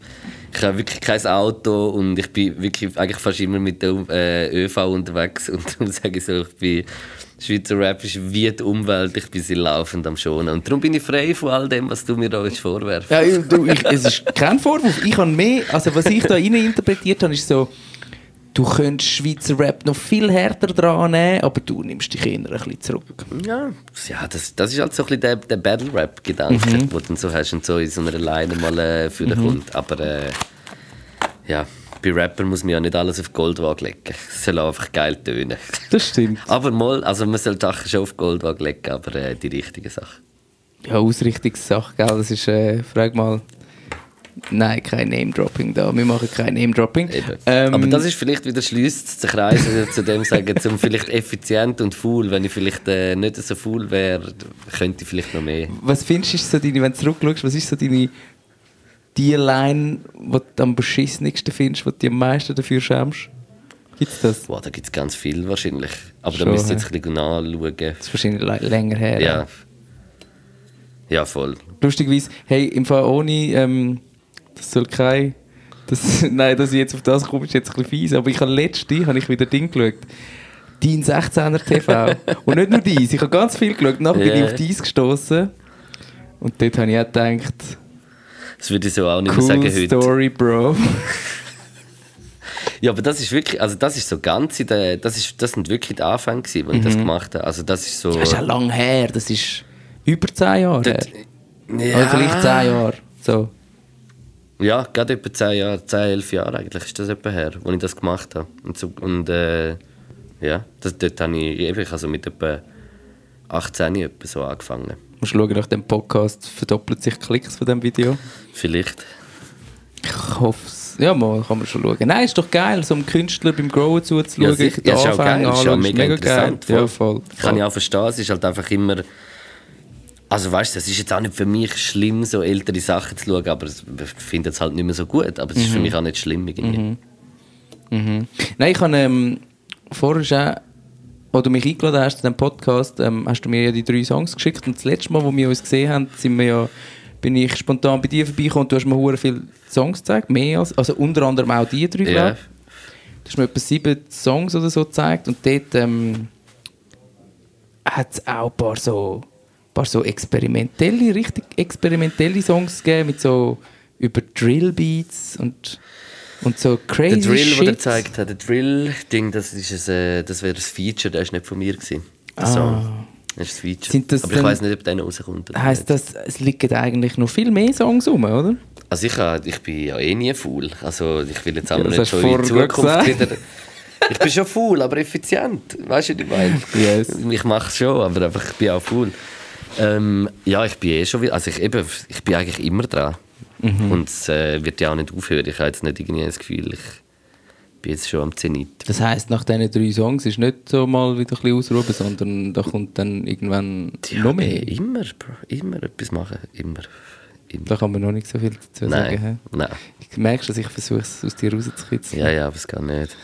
ich habe wirklich kein Auto und ich bin wirklich eigentlich fast immer mit der äh, ÖV unterwegs und darum sage ich so, ich bin Schweizer Rap ist wie die Umwelt, ich bin sie laufend am Schonen. Und darum bin ich frei von all dem, was du mir da willst vorwerfen Ja, du, ich, es ist kein Vorwurf. Ich habe mehr, also was ich da rein interpretiert habe, ist so, du könntest Schweizer Rap noch viel härter dran nehmen, aber du nimmst dich eher ein bisschen zurück. Ja, ja das, das ist halt so ein bisschen der, der Battle-Rap-Gedanke, den du dann so hast und so in so einer Line mal äh, für den kommt. Aber äh, ja, bei Rappern muss man ja nicht alles auf Goldwaage legen. Es soll einfach geil tönen. Das stimmt. Aber mal, also man soll Sachen schon auf Goldwaage legen, aber äh, die richtigen Sachen. Ja, Ausrichtungssache, gell? Das ist, äh, frag mal. Nein, kein Name-Dropping da. Wir machen kein Name-Dropping. Ähm, aber das ist vielleicht wieder schließt der Kreis zu dem sagen, zum vielleicht effizient und faul. Wenn ich vielleicht äh, nicht so faul wäre, könnte ich vielleicht noch mehr. Was findest du, so deine, wenn du zurückschaust, was ist so deine die Line, die du am beschissensten findest, wo du am meisten dafür schämst? Gibt es das? Boah, da gibt es ganz viel wahrscheinlich. Aber da müsst ihr jetzt ein bisschen nachschauen. Das ist wahrscheinlich länger her. Ja. Ja, voll. Lustigerweise, hey, im Fall ohne, ähm, das soll kein, das, nein, dass ich jetzt auf das komme, ist jetzt ein bisschen fies, aber ich habe letzte, habe ich wieder Ding geschaut, Dein 16er TV. Und nicht nur dies, ich habe ganz viel geschaut, nachher bin ich Ja. auf dies gestoßen und dort habe ich auch gedacht, Das würde ich so auch nicht mehr cool sagen heute. Story, Bro. Ja, aber das ist wirklich, also das ist so ganz der, das, ist, das sind wirklich die Anfänge als ich das gemacht habe. Also das ist so... Das ist ja lang her, das ist über 10 Jahre her. Dort- Oder vielleicht 10 Jahre. So. Ja, gerade etwa 10 Jahre, 10, 11 Jahre eigentlich ist das etwa her, als ich das gemacht habe. Und, so, und äh, ja, das, dort habe ich ich also mit etwa 18 etwa so angefangen. Musst schauen, nach dem Podcast verdoppelt sich die Klicks von dem Video. Vielleicht. Ich hoffe es. Ja, mal kann man schon schauen. Nein, ist doch geil, so einem Künstler beim Growen zuzuschauen. Ja, sicher. die Ja, ist auch geil, ist auch anschauen, mega interessant. Geil. Ja, voll. Kann ich auch verstehen, es ist halt einfach immer... Also weißt du, es ist jetzt auch nicht für mich schlimm, so ältere Sachen zu schauen, aber ich finde es halt nicht mehr so gut. Aber es ist für mich auch nicht schlimm irgendwie. Mhm. Nein, ich habe ähm, vorher schon, als du mich eingeladen hast zu diesem Podcast, ähm, hast du mir ja die drei Songs geschickt und das letzte Mal, wo wir uns gesehen haben, sind wir ja, bin ich spontan bei dir vorbeigekommen und du hast mir hure viele Songs gezeigt, mehr als, also unter anderem auch die drei, Ja. glaub. Du hast mir etwa sieben Songs oder so gezeigt und dort ähm, hat es auch ein paar so, paar so experimentelle, richtig experimentelle Songs gegeben mit so über Drillbeats und, und so crazy Der Drill, Shit. den er gezeigt hat, der Drill-Ding, das, ist ein, äh, das wäre ein Feature, der ist nicht von mir. Gewesen, der Ah. Song. Das ist ein Feature. Sind das aber ich weiß nicht, ob der rauskommt. oder Heißt nicht. das, es liegen eigentlich noch viel mehr Songs rum, oder? Also ich, ich bin ja eh nie faul. Also ich will jetzt auch Ja, das nicht du in Zukunft gesagt. wieder... Ich bin schon faul, aber effizient. Weißt du, was ich meine? Yes. Ich mache es schon, aber einfach, ich bin auch faul. Ähm, ja, ich bin eh schon wieder... Also ich, eben, ich bin eigentlich immer dran. Mhm. Und es äh, wird ja auch nicht aufhören. Ich habe jetzt nicht irgendwie das Gefühl, ich bin jetzt schon am Zenit. Das heisst, nach diesen drei Songs ist nicht so mal wieder ein bisschen ausruhen, sondern da kommt dann irgendwann noch mehr. eh, immer, Bro. Immer etwas machen. Immer. immer. Da kann man noch nicht so viel dazu sagen. Nein, hä? nein. Ich merke, dass ich versuche, es aus dir rauszukitzeln. Ja, ja, aber es geht nicht.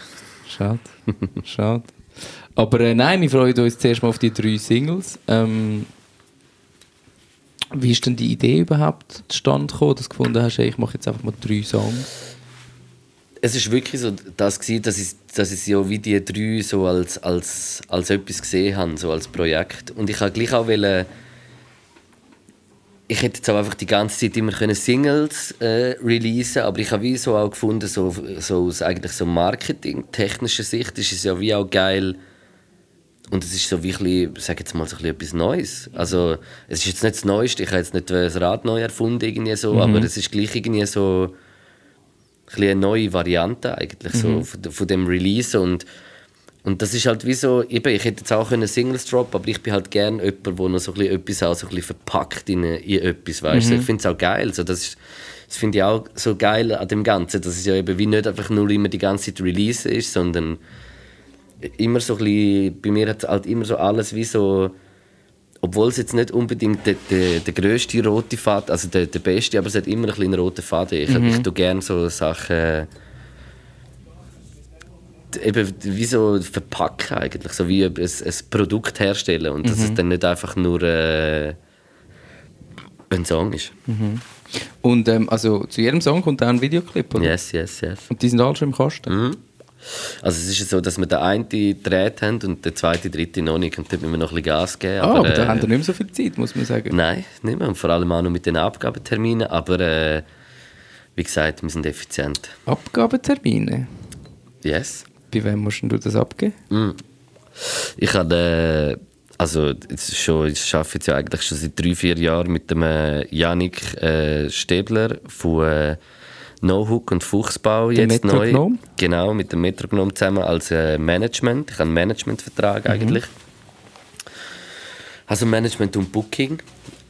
Schade. Schade. Aber äh, nein, wir freuen uns zuerst mal auf die drei Singles. Ähm, wie ist denn die Idee überhaupt zustande gekommen, dass du gefunden hast, ich mache jetzt einfach mal drei Songs? Es ist wirklich so das gewesen, dass ich, dass ich ja wie die drei so als, als, als etwas gesehen habe, so als Projekt. Und ich habe gleich auch wollen, ich hätte jetzt auch einfach die ganze Zeit immer können Singles äh, releasen, aber ich habe wie so auch gefunden, so, so aus eigentlich so marketingtechnischer Sicht ist es ja wie auch geil und es ist so wie ein bisschen, sag jetzt mal so ein bisschen etwas Neues. Also es ist jetzt nicht das Neueste, ich habe jetzt nicht das Rad neu erfunden irgendwie so, aber es ist gleich irgendwie so ein eine neue Variante eigentlich so von, von dem Release und und das ist halt wie so, eben, ich hätte jetzt auch können Singles droppen, aber ich bin halt gerne jemand, der noch so ein bisschen etwas auch so ein bisschen verpackt in, in etwas, weißt du. Ich finde es auch geil, so, das, ist- das finde ich auch so geil an dem Ganzen, dass es ja eben wie nicht einfach nur immer die ganze Zeit Release ist, sondern immer so ein bisschen, bei mir hat halt immer so alles wie so, obwohl es jetzt nicht unbedingt der, der, der grösste rote Faden, also der, der beste, aber es hat immer ein bisschen einen roten Faden. Ich, mhm. ich tue gerne so Sachen eben wie so verpacken eigentlich, so wie ein, ein Produkt herstellen und mhm. dass es dann nicht einfach nur äh, ein Song ist. Mhm. Und ähm, also zu jedem Song kommt auch ein Videoclip, oder? Yes, yes, yes. Und die sind alle schon im Kasten? Mhm. Also es ist so, dass wir den einen gedreht haben und der zweite, dritte noch nicht. Und dort müssen wir noch ein bisschen Gas geben. Ah, aber, aber da äh, haben wir nicht mehr so viel Zeit, muss man sagen. Nein, nicht mehr. Und vor allem auch noch mit den Abgabeterminen. Aber äh, wie gesagt, wir sind effizient. Abgabetermine? Yes. Bei wem musst du das abgeben? Mm. Ich habe, äh, also jetzt schon, ich arbeite jetzt ja eigentlich schon seit drei, vier Jahren mit dem äh, Janik äh, Stäbler von äh, No Hook und Fuchsbau der jetzt Metrognom? neu. Genau, mit dem Metrognom zusammen als äh, Management. Ich habe einen Managementvertrag mhm. eigentlich. Also Management und Booking.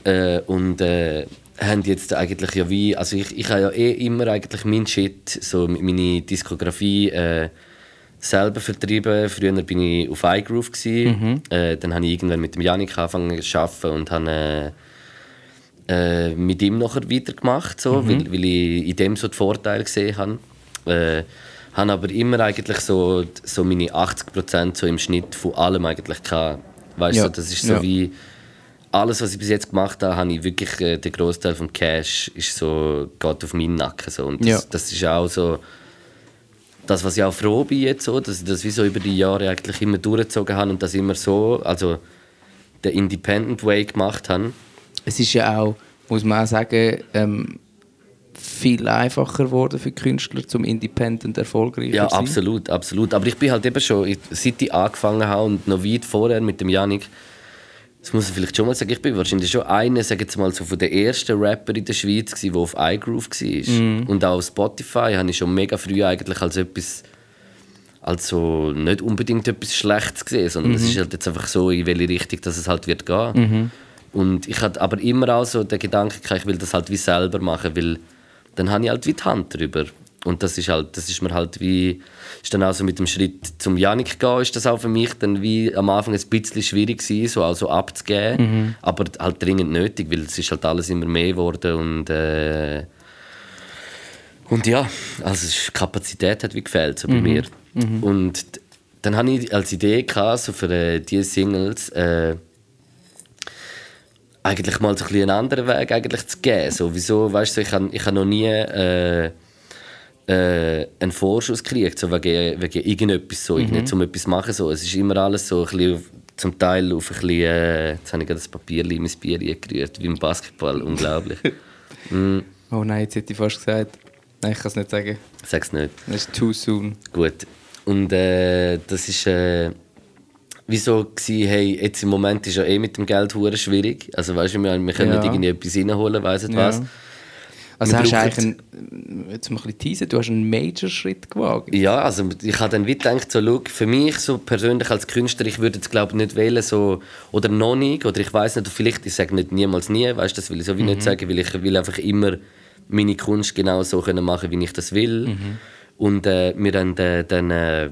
Äh, und äh, haben jetzt eigentlich ja wie, also ich, ich habe ja eh immer eigentlich mein Shit, so meine Diskografie äh, selber vertrieben. Früher war ich auf iGroove. Mhm. Äh, dann habe ich irgendwann mit dem Janik angefangen zu arbeiten und habe äh, mit ihm nachher weitergemacht, so, mhm. weil, weil ich in dem so den Vorteil gesehen habe. Äh, habe aber immer eigentlich so, so meine 80% so im Schnitt von allem eigentlich gehabt. Weißt ja. so, das ist so ja. wie alles, was ich bis jetzt gemacht habe, habe ich wirklich äh, der Großteil vom Cash ist so geht auf meinen Nacken so und das, ja. das ist auch so das, was ich auch froh bin jetzt so, dass ich das wie so über die Jahre eigentlich immer durchgezogen habe und das immer so, also der Independent Way gemacht habe. Es ist ja auch, muss man auch sagen, ähm, viel einfacher geworden für Künstler, zum Independent erfolgreich Ja, absolut, absolut. Aber ich bin halt eben schon, seit ich angefangen habe und noch weit vorher mit dem Janik, das muss ich vielleicht schon mal sagen, ich bin wahrscheinlich schon einer, sage jetzt mal so von den ersten Rapper in der Schweiz, der auf iGroove war. Mm. Und auch auf Spotify habe ich schon mega früh eigentlich als etwas, also nicht unbedingt etwas Schlechtes gesehen, sondern -hmm. es ist halt jetzt einfach so, in welche Richtung dass es halt wird gehen. -hmm. Und ich hatte aber immer auch so den Gedanken, ich will das halt wie selber machen, weil dann habe ich halt wie die Hand drüber. Und das ist halt, das ist mir halt wie, ist dann auch so mit dem Schritt zum Janik gehen, ist das auch für mich dann wie am Anfang ein bisschen schwierig gewesen, so also abzugeben, mhm. aber halt dringend nötig, weil es ist halt alles immer mehr geworden und äh, und ja, also die Kapazität hat wie gefehlt so bei mhm. mir. Mhm. Und dann hatte ich als Idee gehabt, so für äh, diese Singles äh, eigentlich mal so ein einen anderen Weg eigentlich zu gehen. So, wieso, weißt du, ich habe ich hab noch nie äh, äh, einen Vorschuss gekriegt, so wegen, wegen irgendetwas, so, mhm. um etwas zu machen. So. Es ist immer alles so ein bisschen, zum Teil auf ein bisschen, äh, jetzt habe ich das Papier in mein Bier gerührt, wie im Basketball, unglaublich. mm. Oh nein, jetzt hätte ich fast gesagt, nein, ich kann es nicht sagen. Sag es nicht. Das ist too soon. Gut. Und äh, das ist äh, wieso gewesen, hey, jetzt im Moment ist ja eh mit dem Geld schwierig. Also weißt du, wir, wir können ja. nicht irgendwie etwas reinholen, weiss nicht ja. was. Also hast du eigentlich einen, jetzt mal ein bisschen teasen, du hast einen Major-Schritt gewagt. Ja, also ich habe dann wie gedacht, so, look, für mich so persönlich als Künstler, ich würde jetzt glaube nicht wählen, so, oder noch nicht, oder ich weiß nicht, vielleicht, ich sage nicht niemals nie, weißt, das will ich so wie mhm. nicht sagen, weil ich will einfach immer meine Kunst genau so können machen, wie ich das will. Mhm. Und äh, wir haben äh, dann äh,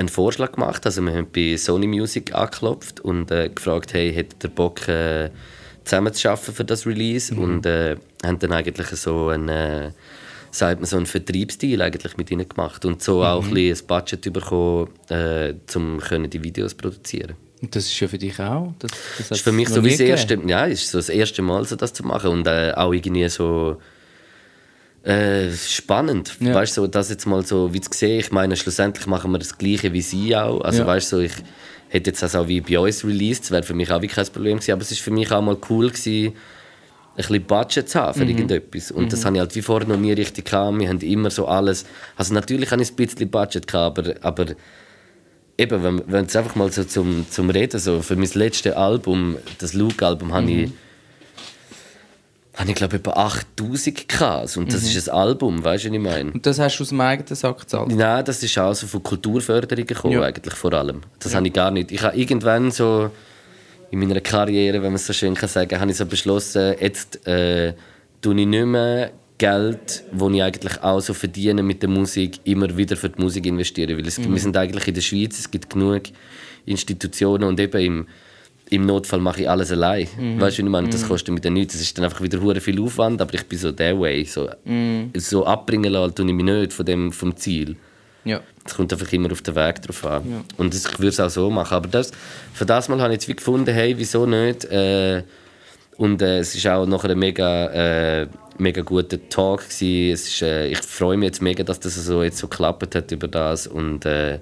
einen Vorschlag gemacht, also wir haben bei Sony Music angeklopft und äh, gefragt, hey, hättet ihr Bock, äh, zusammen zu arbeiten für das Release mhm. und äh, haben dann eigentlich so einen, äh, sagt man, so einen Vertriebsstil eigentlich mit ihnen gemacht und so mhm. auch ein, ein Budget bekommen, äh, um die Videos zu produzieren. Und das ist ja für dich auch? Das, das ist für mich so wie das erste, ja, ist so das erste Mal, so das zu machen und äh, auch irgendwie so äh, spannend, ja. weißt du, so, das jetzt mal so wie zu sehen. Ich meine, schlussendlich machen wir das Gleiche wie sie auch. Also ja. weißt du, so, ich hätte jetzt das auch wie bei uns released, das wäre für mich auch wie kein Problem gewesen, aber es ist für mich auch mal cool gewesen, ein bisschen Budget zu haben für mhm. irgendetwas. Und mhm. das habe ich halt wie vorher noch nie richtig gehabt. Wir haben immer so alles, also natürlich habe ich ein bisschen Budget gehabt, aber, aber eben, wenn, wenn es einfach mal so zum, zum Reden, so für mein letztes Album, das Luke-Album, mhm. habe ich habe ich glaube etwa 8000 gehabt. Und das mhm. ist ein Album, weißt du, was ich meine? Und das hast du aus dem eigenen Sack gezahlt? Nein, das ist auch so von Kulturförderung gekommen, ja. eigentlich vor allem. Das ja. habe ich gar nicht. Ich habe irgendwann so in meiner Karriere, wenn man es so schön kann sagen, habe ich so beschlossen, jetzt äh, tue ich nicht mehr Geld, das ich eigentlich auch so verdiene mit der Musik, immer wieder für die Musik investiere. Weil es, Mhm. wir sind eigentlich in der Schweiz, es gibt genug Institutionen und eben im, im Notfall mache ich alles allein. Mhm. Weißt du, ich meine? Das kostet mir dann nichts. Das ist dann einfach wieder hure viel Aufwand, aber ich bin so der Way. So, Mhm. so abbringen lassen tue ich mich nicht von dem, vom Ziel. Ja. Es kommt einfach immer auf den Weg drauf an. Und das, ich würde es auch so machen. Aber das, für das Mal habe ich jetzt wie gefunden, hey, wieso nicht? Äh, und äh, es war auch nachher ein mega, äh, mega guter Talk. Gewesen. Es ist, äh, ich freue mich jetzt mega, dass das so, jetzt so geklappt hat über das. Und äh,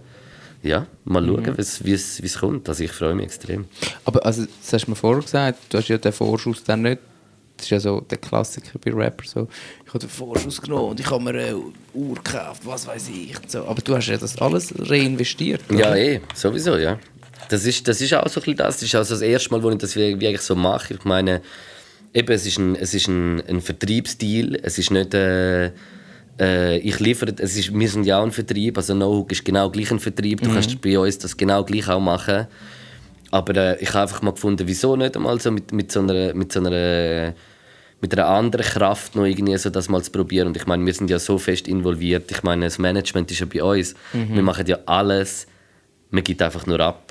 ja, mal schauen, wie es wie es kommt. Also ich freue mich extrem. Aber also, das hast du mir vorher gesagt, du hast ja den Vorschuss dann nicht. Das ist ja so der Klassiker bei Rappers. So. Ich habe den Vorschuss genommen und ich habe mir eine Uhr gekauft, was weiß ich. So. Aber du hast ja das alles reinvestiert. Ja, oder? eh, sowieso, ja. Das ist, das ist auch so ein bisschen das. Das ist also das erste Mal, wo ich das eigentlich so mache. Ich meine, eben, es ist ein, es ist ein, ein Vertriebsstil. Es ist nicht... Äh, äh, ich liefere, es ist, wir sind ja auch ein Vertrieb, also No-Hook ist genau gleich ein Vertrieb. Du kannst bei uns das genau gleich auch machen. Aber äh, ich habe einfach mal gefunden, wieso nicht einmal so mit, mit so einer... Mit so einer mit einer anderen Kraft noch irgendwie so das mal zu probieren. Und ich meine, wir sind ja so fest involviert. Ich meine, das Management ist ja bei uns. Wir machen ja alles. Man gibt einfach nur ab.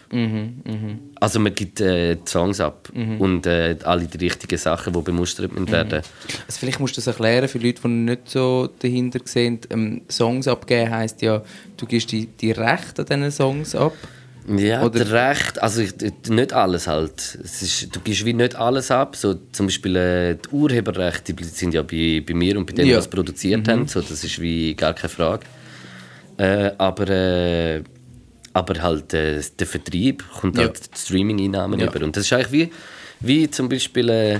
Also man gibt äh, die Songs ab und äh, alle die richtigen Sachen, die bemustert werden. Also vielleicht musst du das erklären für Leute, die nicht so dahinter sehen. Ähm, Songs abgeben heisst ja, du gibst die, die Rechte an diesen Songs ab. Ja, Oder- der Recht, also ich- nicht alles halt. Es ist, du gibst wie nicht alles ab. So, zum Beispiel äh, die Urheberrechte die sind ja bei, bei mir und bei denen, Ja. die es produziert haben. So, das ist wie gar keine Frage. Äh, aber, äh, aber halt äh, der Vertrieb kommt Ja. halt die Streaming-Einnahmen Ja. über. Und das ist eigentlich wie, wie zum Beispiel... Äh,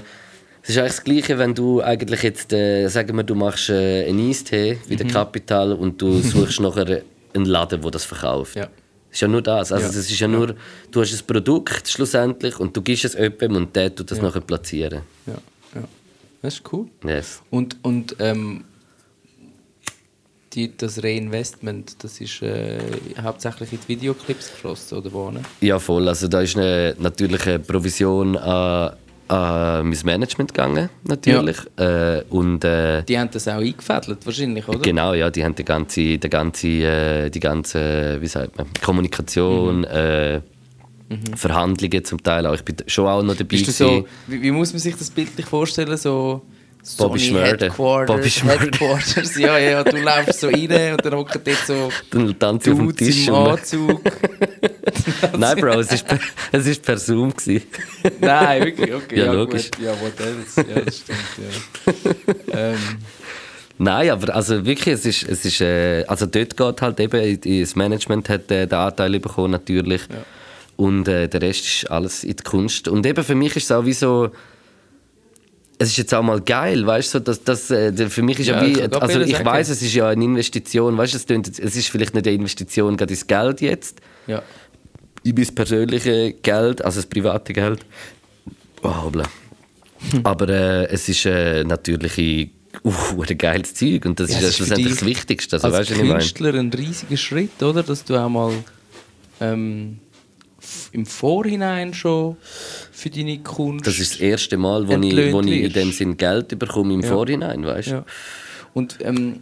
es ist eigentlich das Gleiche, wenn du eigentlich jetzt, äh, sagen wir, du machst äh, einen Eistee wie Mhm. der Kapital und du suchst nachher einen Laden, der das verkauft. Ja. Es ist ja nur das. Also Ja. es ist ja nur, du hast ein Produkt schlussendlich und du gibst es jemandem und der tut das nachher platzieren. Ja, ja. Das ist cool. Yes. Und, und ähm, die, das Reinvestment, das ist äh, hauptsächlich in die Videoclips geflossen, oder wo? Ne? Ja, voll. Also da ist eine, natürlich eine Provision an, an mein Management gegangen, natürlich. Äh, und äh, Die haben das auch eingefädelt, wahrscheinlich, oder? genau, ja, die haben die ganze, die ganze, äh, die ganze wie sagt man, Kommunikation, äh, Verhandlungen zum Teil auch. Ich bin schon auch noch dabei. Bist du so, wie, wie muss man sich das bildlich vorstellen? So Bobby Schmörder. Headquarters, Bobby Schmörder. Headquarters, ja, ja, du läufst so rein und dann hocken dort so Dann tanze ich auf dem Tisch. im Anzug. Nein, Bro, es ist per, es ist per Zoom. Gewesen. Nein, wirklich, okay. Ja, Ja, logisch. Gut. Ja, whatever. Ja, das stimmt, ja. ähm, Nein, aber also wirklich, es ist, es ist äh, also dort geht halt eben, das Management hat äh, den Anteil bekommen natürlich und äh, der Rest ist alles in die Kunst. Und eben für mich ist es auch wie so, es ist jetzt auch mal geil, weißt du, so, dass, dass, äh, für mich ist ja, Ja, wie, also ich weiß, es ist ja eine Investition, weißt du, es, ist vielleicht nicht eine Investition gerade ins Geld jetzt, ja. in mein persönliches Geld, also das private Geld. Oh, hoppla. Aber äh, es ist äh, natürlich ein uh, ein geiles Zeug und das Ja, ist ja schlussendlich das Wichtigste. Also, Als weißt du, was ich? Künstler ein riesiger Schritt, oder? Dass du auch mal ähm, im Vorhinein schon für deine Kunst. Das ist das erste Mal, wo ich, wo ich in dem Sinn Geld bekomme im Ja. Vorhinein, weißt du? Ja. Und ähm,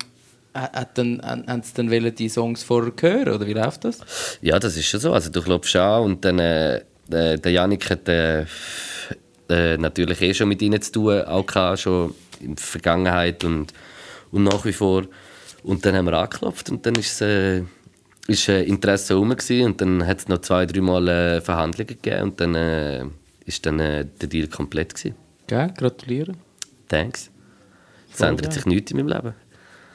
ha- hat dann, haben sie dann wollen die Songs vorher hören, oder wie läuft das? Ja, das ist schon so. Also du klopfst an und dann äh, der Janik hat äh, äh, natürlich eh schon mit ihnen zu tun, auch gehabt, schon in der Vergangenheit und, und nach wie vor. Und dann haben wir angeklopft und dann ist äh, ist äh, Interesse herum und dann hat es noch zwei, drei Mal äh, Verhandlungen gegeben und dann äh, ist dann äh, der Deal komplett gewesen. Gell? Gratulieren. Thanks. Es ändert sich nichts in meinem Leben.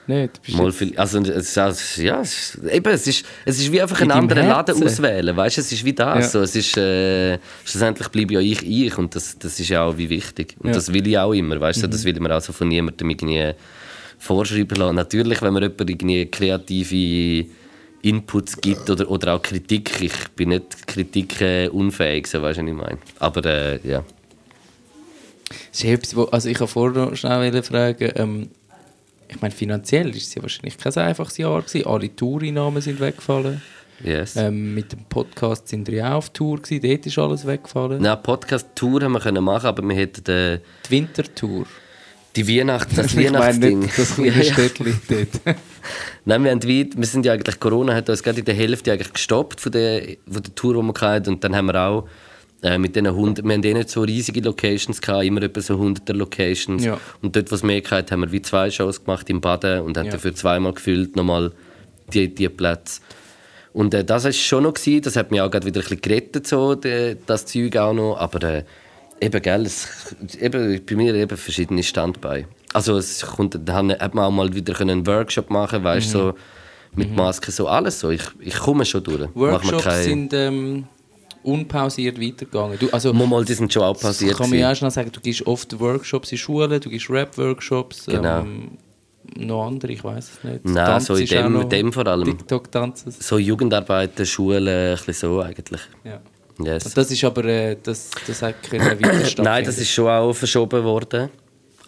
Nicht? Du bist Mal jetzt- viel, also es ist, also, ja, es eben, es ist, es ist wie einfach In einen anderen Laden auswählen, weißt es ist wie das, Ja. so, es ist, äh, schlussendlich bleibe ja ich ich und das, das ist ja auch wie wichtig und Ja. Mhm. das will ich auch immer, weißt du, das will ich mir also von niemandem irgendwie vorschreiben lassen. Natürlich, wenn mir jemand irgendwie kreative Inputs gibt oder, oder auch Kritik, ich bin nicht kritikunfähig, so weißt du, was ich meine, aber äh, ja. Das ist etwas, wo, also ich habe vorher noch schnell fragen, ähm, ich meine, finanziell ist es ja wahrscheinlich kein einfaches Jahr gewesen. Alle Toureinnahmen sind weggefallen. Yes. Ähm, mit dem Podcast sind wir ja auch auf Tour gewesen. Dort ist alles weggefallen. Eine Podcast-Tour haben wir können machen, aber wir hätten äh, Die Wintertour. Die Weihnacht, das Weihnachtsding. das kleine Ja, ja. Dort. Nein, wir, haben wir sind ja eigentlich, Corona hat uns gerade in der Hälfte eigentlich gestoppt von der, von der Tour, die wir hatten. Und dann haben wir auch äh, mit diesen 100, wir haben eh nicht so riesige Locations gehabt, immer etwa so 100er Locations. Ja. Und dort, was wir hatten, haben wir wie zwei Shows gemacht im Baden und haben Ja. dafür zweimal gefüllt, nochmal die, die Plätze. Und äh, das war schon noch, gewesen, das hat mich auch gerade wieder ein bisschen gerettet, so, de, das Zeug auch noch. Aber äh, eben, gell, es, eben, bei mir eben verschiedene Standbeine. Also es kommt, dann hat man auch mal wieder einen Workshop machen, weißt Mhm. so mit Maske, so alles so. Ich, ich komme schon durch. Workshops keine- sind ähm, unpausiert weitergegangen. Du, also, Mal, mal, die sind schon auch passiert. kann man ja auch schnell sagen, du gibst oft Workshops in Schulen, du gibst Rap-Workshops. Genau. Ähm, noch andere, ich weiß es nicht. Nein, Tanz so in dem- dem vor allem. TikTok-Tanzen. So Jugendarbeiten, Schulen, ein so eigentlich. Ja. Yes. Das ist aber, äh, das, das hat können weiter stattfinden. Nein, das ist schon auch verschoben worden.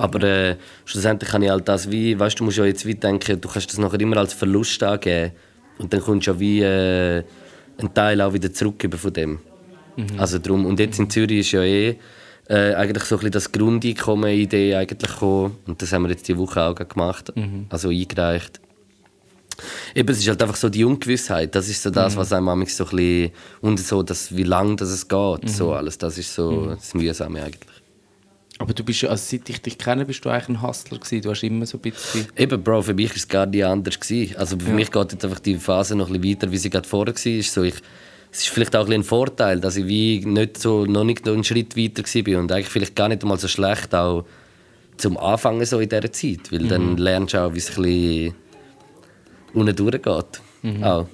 Aber äh, schlussendlich kann ich halt das wie, weißt du, musst ja jetzt wie denken, du kannst das nachher immer als Verlust angeben. Und dann kommst du ja wie äh, einen Teil auch wieder zurück über von dem. Also drum. Und jetzt in Zürich ist ja eh äh, eigentlich so ein bisschen das Grundeinkommen-Idee eigentlich gekommen. Und das haben wir jetzt diese Woche auch gemacht. Also eingereicht. Eben, es ist halt einfach so die Ungewissheit. Das ist so das, was einem manchmal so ein bisschen... Und so, dass, wie lange das es geht. So alles. Das ist so das Mühsame eigentlich. Aber du bist, ja- also seit ich dich kenne, bist du eigentlich ein Hustler gewesen. Du hast immer so ein bisschen... Eben, Bro, für mich war es gar nicht anders. Gewesen. Also für mich geht jetzt einfach die Phase noch ein bisschen weiter, wie sie gerade vorher war. So, ich, es ist vielleicht auch ein, ein Vorteil, dass ich wie nicht so, noch nicht einen Schritt weiter war und eigentlich vielleicht gar nicht mal so schlecht auch zum Anfangen so in dieser Zeit. Weil dann lernst du auch, wie es ein bisschen unten durchgeht. Auch.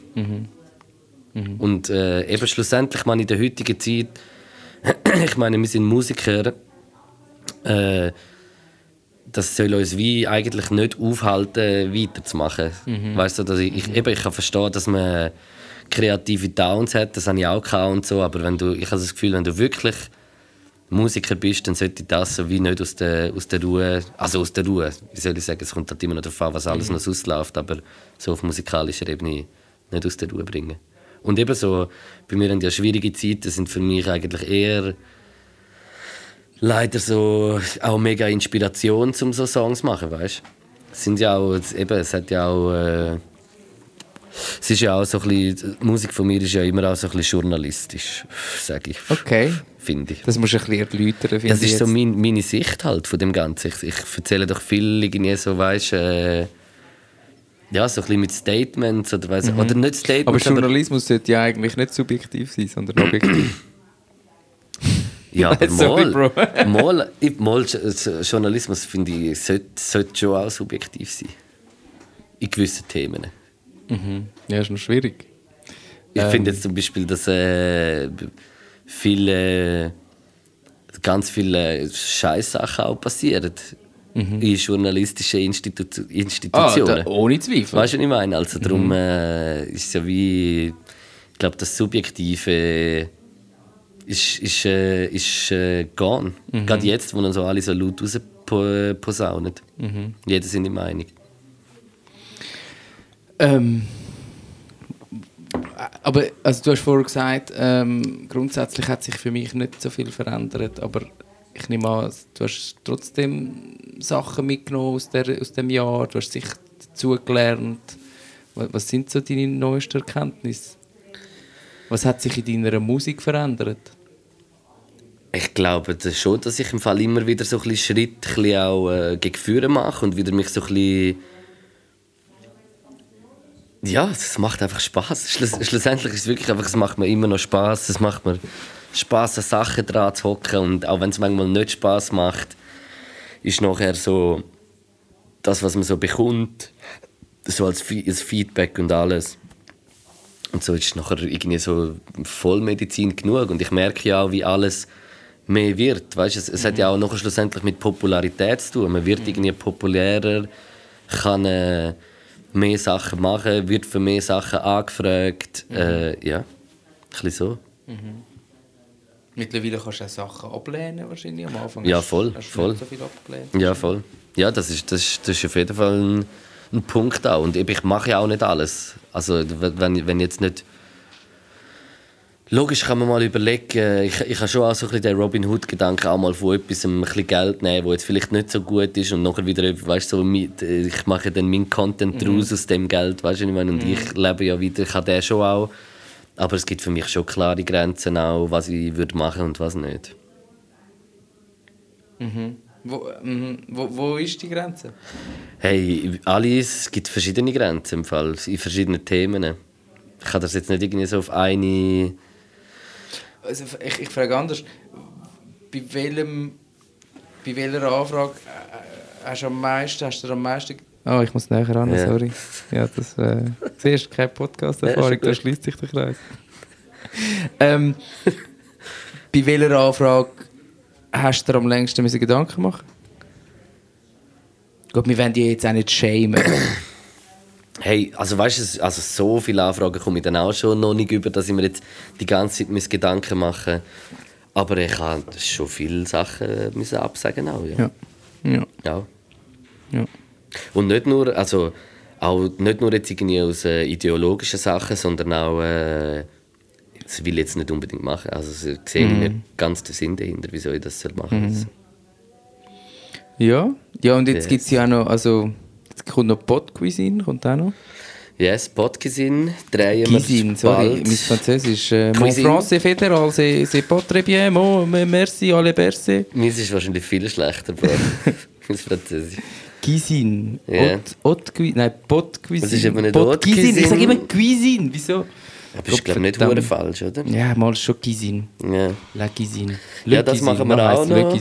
Und äh, eben schlussendlich, man in der heutigen Zeit, ich meine, wir sind Musiker, äh, das soll uns wie eigentlich nicht aufhalten, weiterzumachen. Weißt du, dass ich, ich, eben, ich kann verstehen, dass man kreative Downs hat, das habe ich auch gehabt und so, aber wenn du, ich habe das Gefühl, wenn du wirklich Musiker bist, dann sollte das so wie nicht aus der, aus der Ruhe, also aus der Ruhe, wie soll ich sagen, es kommt halt immer noch darauf an, was alles noch ausläuft, aber so auf musikalischer Ebene nicht aus der Ruhe bringen. Und eben so, bei mir haben ja schwierige Zeiten sind für mich eigentlich eher leider so auch mega Inspiration, um so Songs zu machen, weißt Es sind ja auch, eben, es hat ja auch, äh, es ist ja auch so ein bisschen, die Musik von mir ist ja immer auch so ein bisschen journalistisch, sage ich, Okay. finde ich. Das musst du ein bisschen erläutern, finde Das ich ist so jetzt. mein, meine Sicht halt von dem Ganzen. Ich, ich erzähle doch viel irgendwie so, weißt äh, ja, so ein bisschen mit Statements oder weiss, oder nicht Statements, Mhm. Aber Journalismus sollte ja eigentlich nicht subjektiv sein, sondern objektiv. Ja, aber Sorry, mal, mal, ich- mal Journalismus finde ich sollte, sollte schon auch subjektiv sein. In gewissen Themen. ja, ist noch schwierig. Ich Ähm. finde jetzt zum Beispiel, dass äh, viele, ganz viele Scheißsachen auch passieren in journalistischen Institu Mhm. Ah, Institutionen. da, ohne Zweifel. Weißt du, was ich meine? Also Mhm. darum äh, ist es ja wie, ich glaube, das Subjektive ist, ist, äh, ist äh, gone. Mhm. Gerade jetzt, wo dann so alle so laut rausposaunen. Mhm. Jeder seine Meinung. Ähm, aber also du hast vorher gesagt, ähm, grundsätzlich hat sich für mich nicht so viel verändert, aber ich nehme an, du hast trotzdem Sachen mitgenommen aus, der, aus dem Jahr, du hast sicher dazugelernt. Was, was sind so deine neuesten Erkenntnisse? Was hat sich in deiner Musik verändert? Ich glaube das schon, dass ich im Fall immer wieder so ein Schritt ein bisschen auch äh, gegen Führen mache und wieder mich so ein bisschen ja, es macht einfach Spaß. Schluss, schlussendlich ist es wirklich einfach, es macht mir immer noch Spaß. Es macht mir Spaß, an Sachen dran zu hocken und auch wenn es manchmal nicht Spaß macht, ist nachher so das, was man so bekommt, so als, als Feedback und alles. Und so ist nachher irgendwie so Vollmedizin genug. Und ich merke ja auch, wie alles mehr wird. Weißt, es, es hat ja auch nachher schlussendlich mit Popularität zu tun. Man wird irgendwie populärer, kann äh, mehr Sachen machen, wird für mehr Sachen angefragt. Äh, ja, ein bisschen so. Mittlerweile kannst du auch Sachen ablehnen wahrscheinlich. Am Anfang Ja, hast- voll, hast du voll. nicht so viel abgelehnt. Ja, voll. Ja, das ist, das ist, das ist auf jeden Fall ein, ein Punkt auch. Und ich mache ja auch nicht alles. Also, wenn, wenn jetzt nicht Logisch kann man mal überlegen, ich, ich habe schon auch so ein bisschen den Robin Hood-Gedanken, auch mal von etwas ein bisschen Geld nehmen, wo jetzt vielleicht nicht so gut ist und nachher wieder, weißt so, ich mache dann meinen Content mhm. aus dem Geld, weißt du, ich meine, und mhm. ich lebe ja wieder, ich habe den schon auch, aber es gibt für mich schon klare Grenzen auch, was ich würde machen und was nicht. Mhm. Wo, mhm. wo, wo ist die Grenze? Hey, alles, es gibt verschiedene Grenzen im Fall, in verschiedenen Themen. Ich kann das jetzt nicht irgendwie so auf eine also ich, ich frage anders, bei welchem, bei welcher Anfrage äh, hast du am meisten, hast du am meisten... Oh, ich muss näher ran, ja. sorry. Ja, das äh, siehst keine Podcast-Erfahrung, ja, da schließt sich der Kreis. ähm, bei welcher Anfrage hast du dir am längsten Gedanken machen Gut, wir wollen dich jetzt auch nicht schämen. Hey, also weißt du, also so viele Anfragen komme ich dann auch schon noch nicht über, dass ich mir jetzt die ganze Zeit Gedanken mache. Aber ich habe schon viele Sachen müssen absagen auch, ja. Ja. ja. ja. Und nicht nur, also auch nicht nur jetzt irgendwie aus äh, ideologischen Sachen, sondern auch, äh, das will ich jetzt nicht unbedingt machen. Also ich sehe mhm. nicht ganz den Sinn dahinter, wieso ich das machen soll. Mhm. Ja, ja und jetzt yes. gibt es ja auch noch, also Jetzt kommt noch Pot Cuisine, kommt auch noch. Yes, Pot Cuisine, drehen Cuisine, sorry, mein Französisch. Äh, mon français fédéral, c'est pas très bien, mon, merci, alle berse. Meins ist wahrscheinlich viel schlechter, Bro. mein Französisch. Cuisine. Yeah. Haute, Cuisine. Nein, Pot Cuisine. Das ist aber nicht Pot Cuisine. Cuisine. Ich sage immer Cuisine, wieso? Aber ist, glaube ich, nicht falsch, oder? Ja, mal schon Cuisine. Ja. La Cuisine. Le ja, das Cuisine. machen wir auch noch.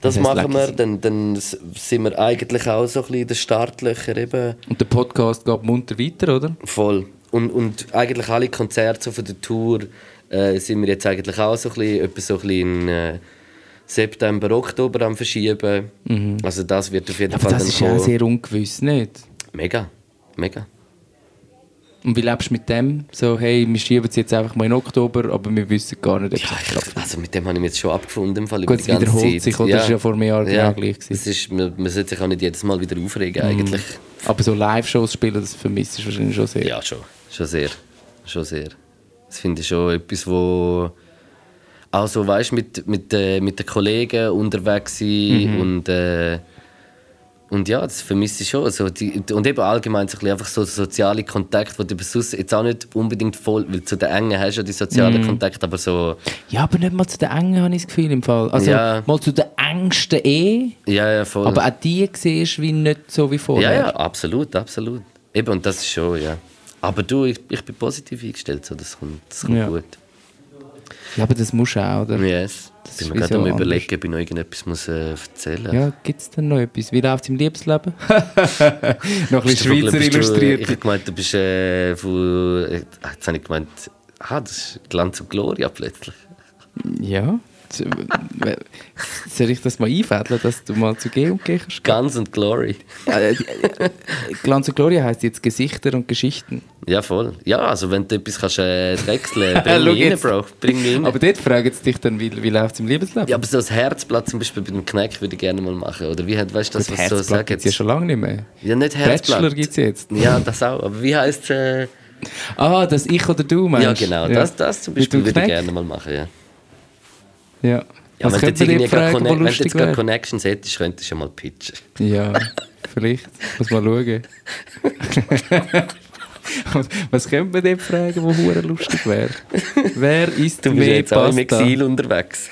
Das machen wir, dann, dann sind wir eigentlich auch so ein bisschen in den Startlöchern. Eben. Und der Podcast geht munter weiter, oder? Voll. Und, und eigentlich alle Konzerte von der Tour äh, sind wir jetzt eigentlich auch so ein bisschen, etwa so ein bisschen in äh, September, Oktober am verschieben. Mhm. Also das wird auf jeden ja, Fall aber das ist ja sehr ungewiss, nicht? Mega, mega. Und wie lebst du mit dem? So, hey, wir schieben es jetzt einfach mal in Oktober, aber wir wissen gar nicht, ob ja, es klappt. Also mit dem habe ich mich jetzt schon abgefunden. Im Fall Gut, es wiederholt Zeit. sich, oder? Ja. Das war ja vor einem Jahr ja. genau gleich. Es ist, man, man sollte sich auch nicht jedes Mal wieder aufregen, mm. eigentlich. Aber so Live-Shows spielen, das vermisst du wahrscheinlich schon sehr. Ja, schon. Schon sehr. Schon sehr. Das finde ich schon etwas, wo... Also, weißt du, mit, mit, äh, mit den Kollegen unterwegs sein mhm. und... Äh, und ja, das vermisse ich schon. Also die, und eben allgemein so ein einfach so soziale Kontakte, die du sonst jetzt auch nicht unbedingt voll, weil zu den Engen hast du ja die sozialen mm. Kontakte, aber so... Ja, aber nicht mal zu den Engen habe ich das Gefühl im Fall. Also ja. mal zu den engsten eh. Ja, ja, voll. Aber auch die siehst du wie nicht so wie vorher. Ja, ja, absolut, absolut. Eben, und das ist schon, ja. Aber du, ich, ich bin positiv eingestellt, so, das kommt, das kommt ja. gut. Ja, aber das musst du auch, oder? Yes. Das ich bin mir gerade am überlegen, ob ich noch irgendetwas muss, äh, erzählen muss. Ja, gibt es denn noch etwas? Wie läuft es im Liebesleben? noch ein bisschen Schweizer illustriert. Du, ich habe gemeint, du bist äh, von... Äh, jetzt habe ich gemeint, ah, das ist Glanz und Gloria plötzlich. Ja. Soll ich das mal einfädeln, dass du mal zu G und G kannst? Guns und Glory. Äh, Glanz und Glory heisst jetzt Gesichter und Geschichten. Ja, voll. Ja, also wenn du etwas kannst, äh, wechseln bring mich rein, Bro. Bring mich rein. Aber dort fragen sie dich dann, wie, wie läuft es im Lebensleben? Ja, aber so das Herzblatt zum Beispiel bei dem Kneck würde ich gerne mal machen. Oder wie, weißt du, das, was so sagen? gibt es ja schon lange nicht mehr. Ja, nicht Herzblatt. Bachelor gibt es jetzt. Ja, das auch. Aber wie heisst es... Äh... Ah, das Ich oder Du meinst? Ja, genau. Ja. Das, das zum Beispiel würde ich gerne mal machen, ja. Ja. Ja, wenn, du jetzt irgendwie fragen, wenn du jetzt gerade Connections hättest, könntest du schon mal pitchen. Ja, vielleicht. Muss mal schauen. Was könnte man dem fragen, wo hure lustig wäre? Wer ist du mehr jetzt Pasta? im Exil unterwegs.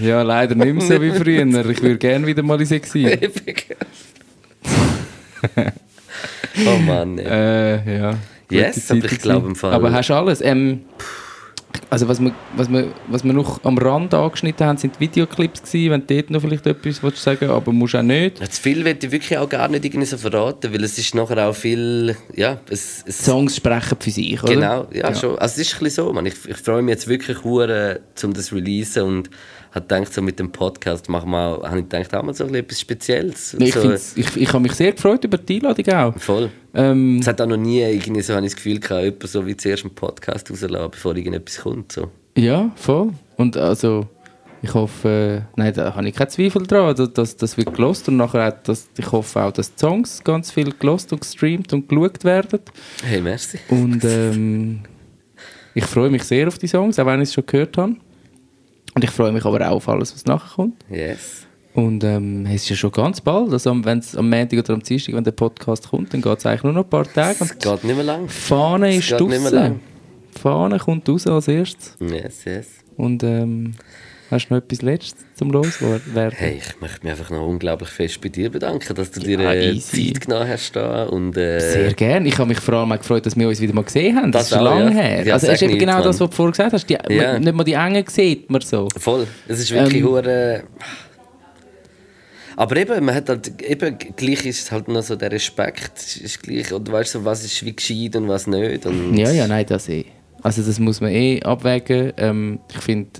ja, leider nicht mehr so wie früher. Ich würde gerne wieder mal ins Exil. oh Mann. Äh, ja. Yes, aber ich glaube im Fall. Aber hast du alles? Ähm, also was wir, was, wir, was wir noch am Rand angeschnitten haben, sind Videoclips gewesen, wenn du dort noch vielleicht etwas willst sagen aber musst auch nicht. Ja, zu viel wird ich wirklich auch gar nicht irgendwie so verraten, weil es ist nachher auch viel, ja... Es, es Songs sprechen für sich, oder? Genau, ja, ja. schon. Also es ist ein bisschen so, man. Ich, ich freue mich jetzt wirklich hure, um das releasen und habe gedacht, so mit dem Podcast machen wir, habe ich gedacht, auch mal so etwas Spezielles. Ich, so. ich, ich habe mich sehr gefreut über die Einladung auch. Voll. Ähm, es hat auch noch nie irgendwie so, habe ich das Gefühl gehabt, jemand so wie zuerst einen Podcast rauslassen, bevor irgendetwas kommt. So. Ja, voll. Und also, ich hoffe, äh, nein, da habe ich keinen Zweifel daran, dass, dass das wird gelost und nachher auch, dass, ich hoffe auch, dass die Songs ganz viel gelost und gestreamt und geschaut werden. Hey, merci. Und ähm, Ich freue mich sehr auf die Songs, auch wenn ich es schon gehört habe. Und ich freue mich aber auch auf alles, was nachher kommt. Yes. Und ähm, es ist ja schon ganz bald, also wenn es am Montag oder am Dienstag, wenn der Podcast kommt, dann geht es eigentlich nur noch ein paar Tage. Es geht nicht mehr lang. Fahne ist draußen. Fahne kommt raus als erstes. Yes, yes. Und ähm, hast du noch etwas Letztes zum Loswerden? Hey, ich möchte mich einfach noch unglaublich fest bei dir bedanken, dass du dir Ja, äh, easy. Zeit genommen hast da und äh, Sehr gerne. Ich habe mich vor allem auch gefreut, dass wir uns wieder mal gesehen haben. Das, Das ist auch, lange ja. her. Ja, also es ist eben genau Mann. das, was du vorher gesagt hast. Die, man, nicht mal die Engen sieht man so. voll. Es ist wirklich Ähm, hure. Aber eben, man hat halt, eben, gleich ist es halt noch so der Respekt, es ist gleich, oder weißt du, so, was ist wie gescheit und was nicht. Und Ja, ja, nein, das eh. Also das muss man eh abwägen. Ähm, ich finde,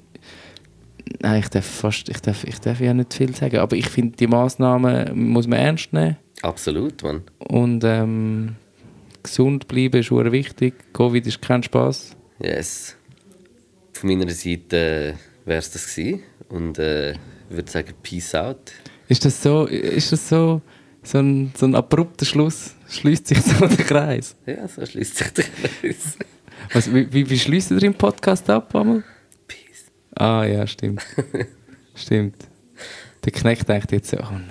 nein, ich darf fast, ich darf, ich darf ja nicht viel sagen, aber ich finde, die Massnahmen muss man ernst nehmen Absolut, Mann. und ähm, gesund bleiben ist sehr wichtig. Covid ist kein Spaß. Yes. Von meiner Seite wäre es das gewesen. Und äh, ich würde sagen, Peace out. Ist das so, ist das so, so ein, so ein abrupter Schluss? Schließt sich so der Kreis? Ja, so schließt sich der Kreis. Was, wie, wie, wie schließt ihr den Podcast ab, einmal? Ah ja, stimmt. stimmt. Der Knecht denkt jetzt so, oh nein.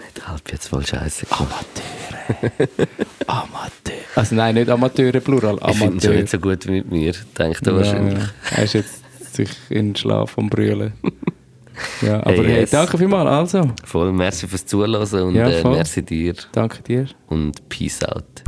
Nicht halb jetzt voll scheiße. Amateure. Amateur. Also nein, nicht Amateure, Plural. Ich finde schon Amateur. nicht so gut wie mit mir, denkt er Ja, wahrscheinlich. ja. Er ist jetzt sich in den Schlaf am Brüllen. Ja, aber Hey, hey, yes. danke vielmals. Also, Voll, merci fürs Zuhören und Ja, äh, merci dir danke dir. und Peace out.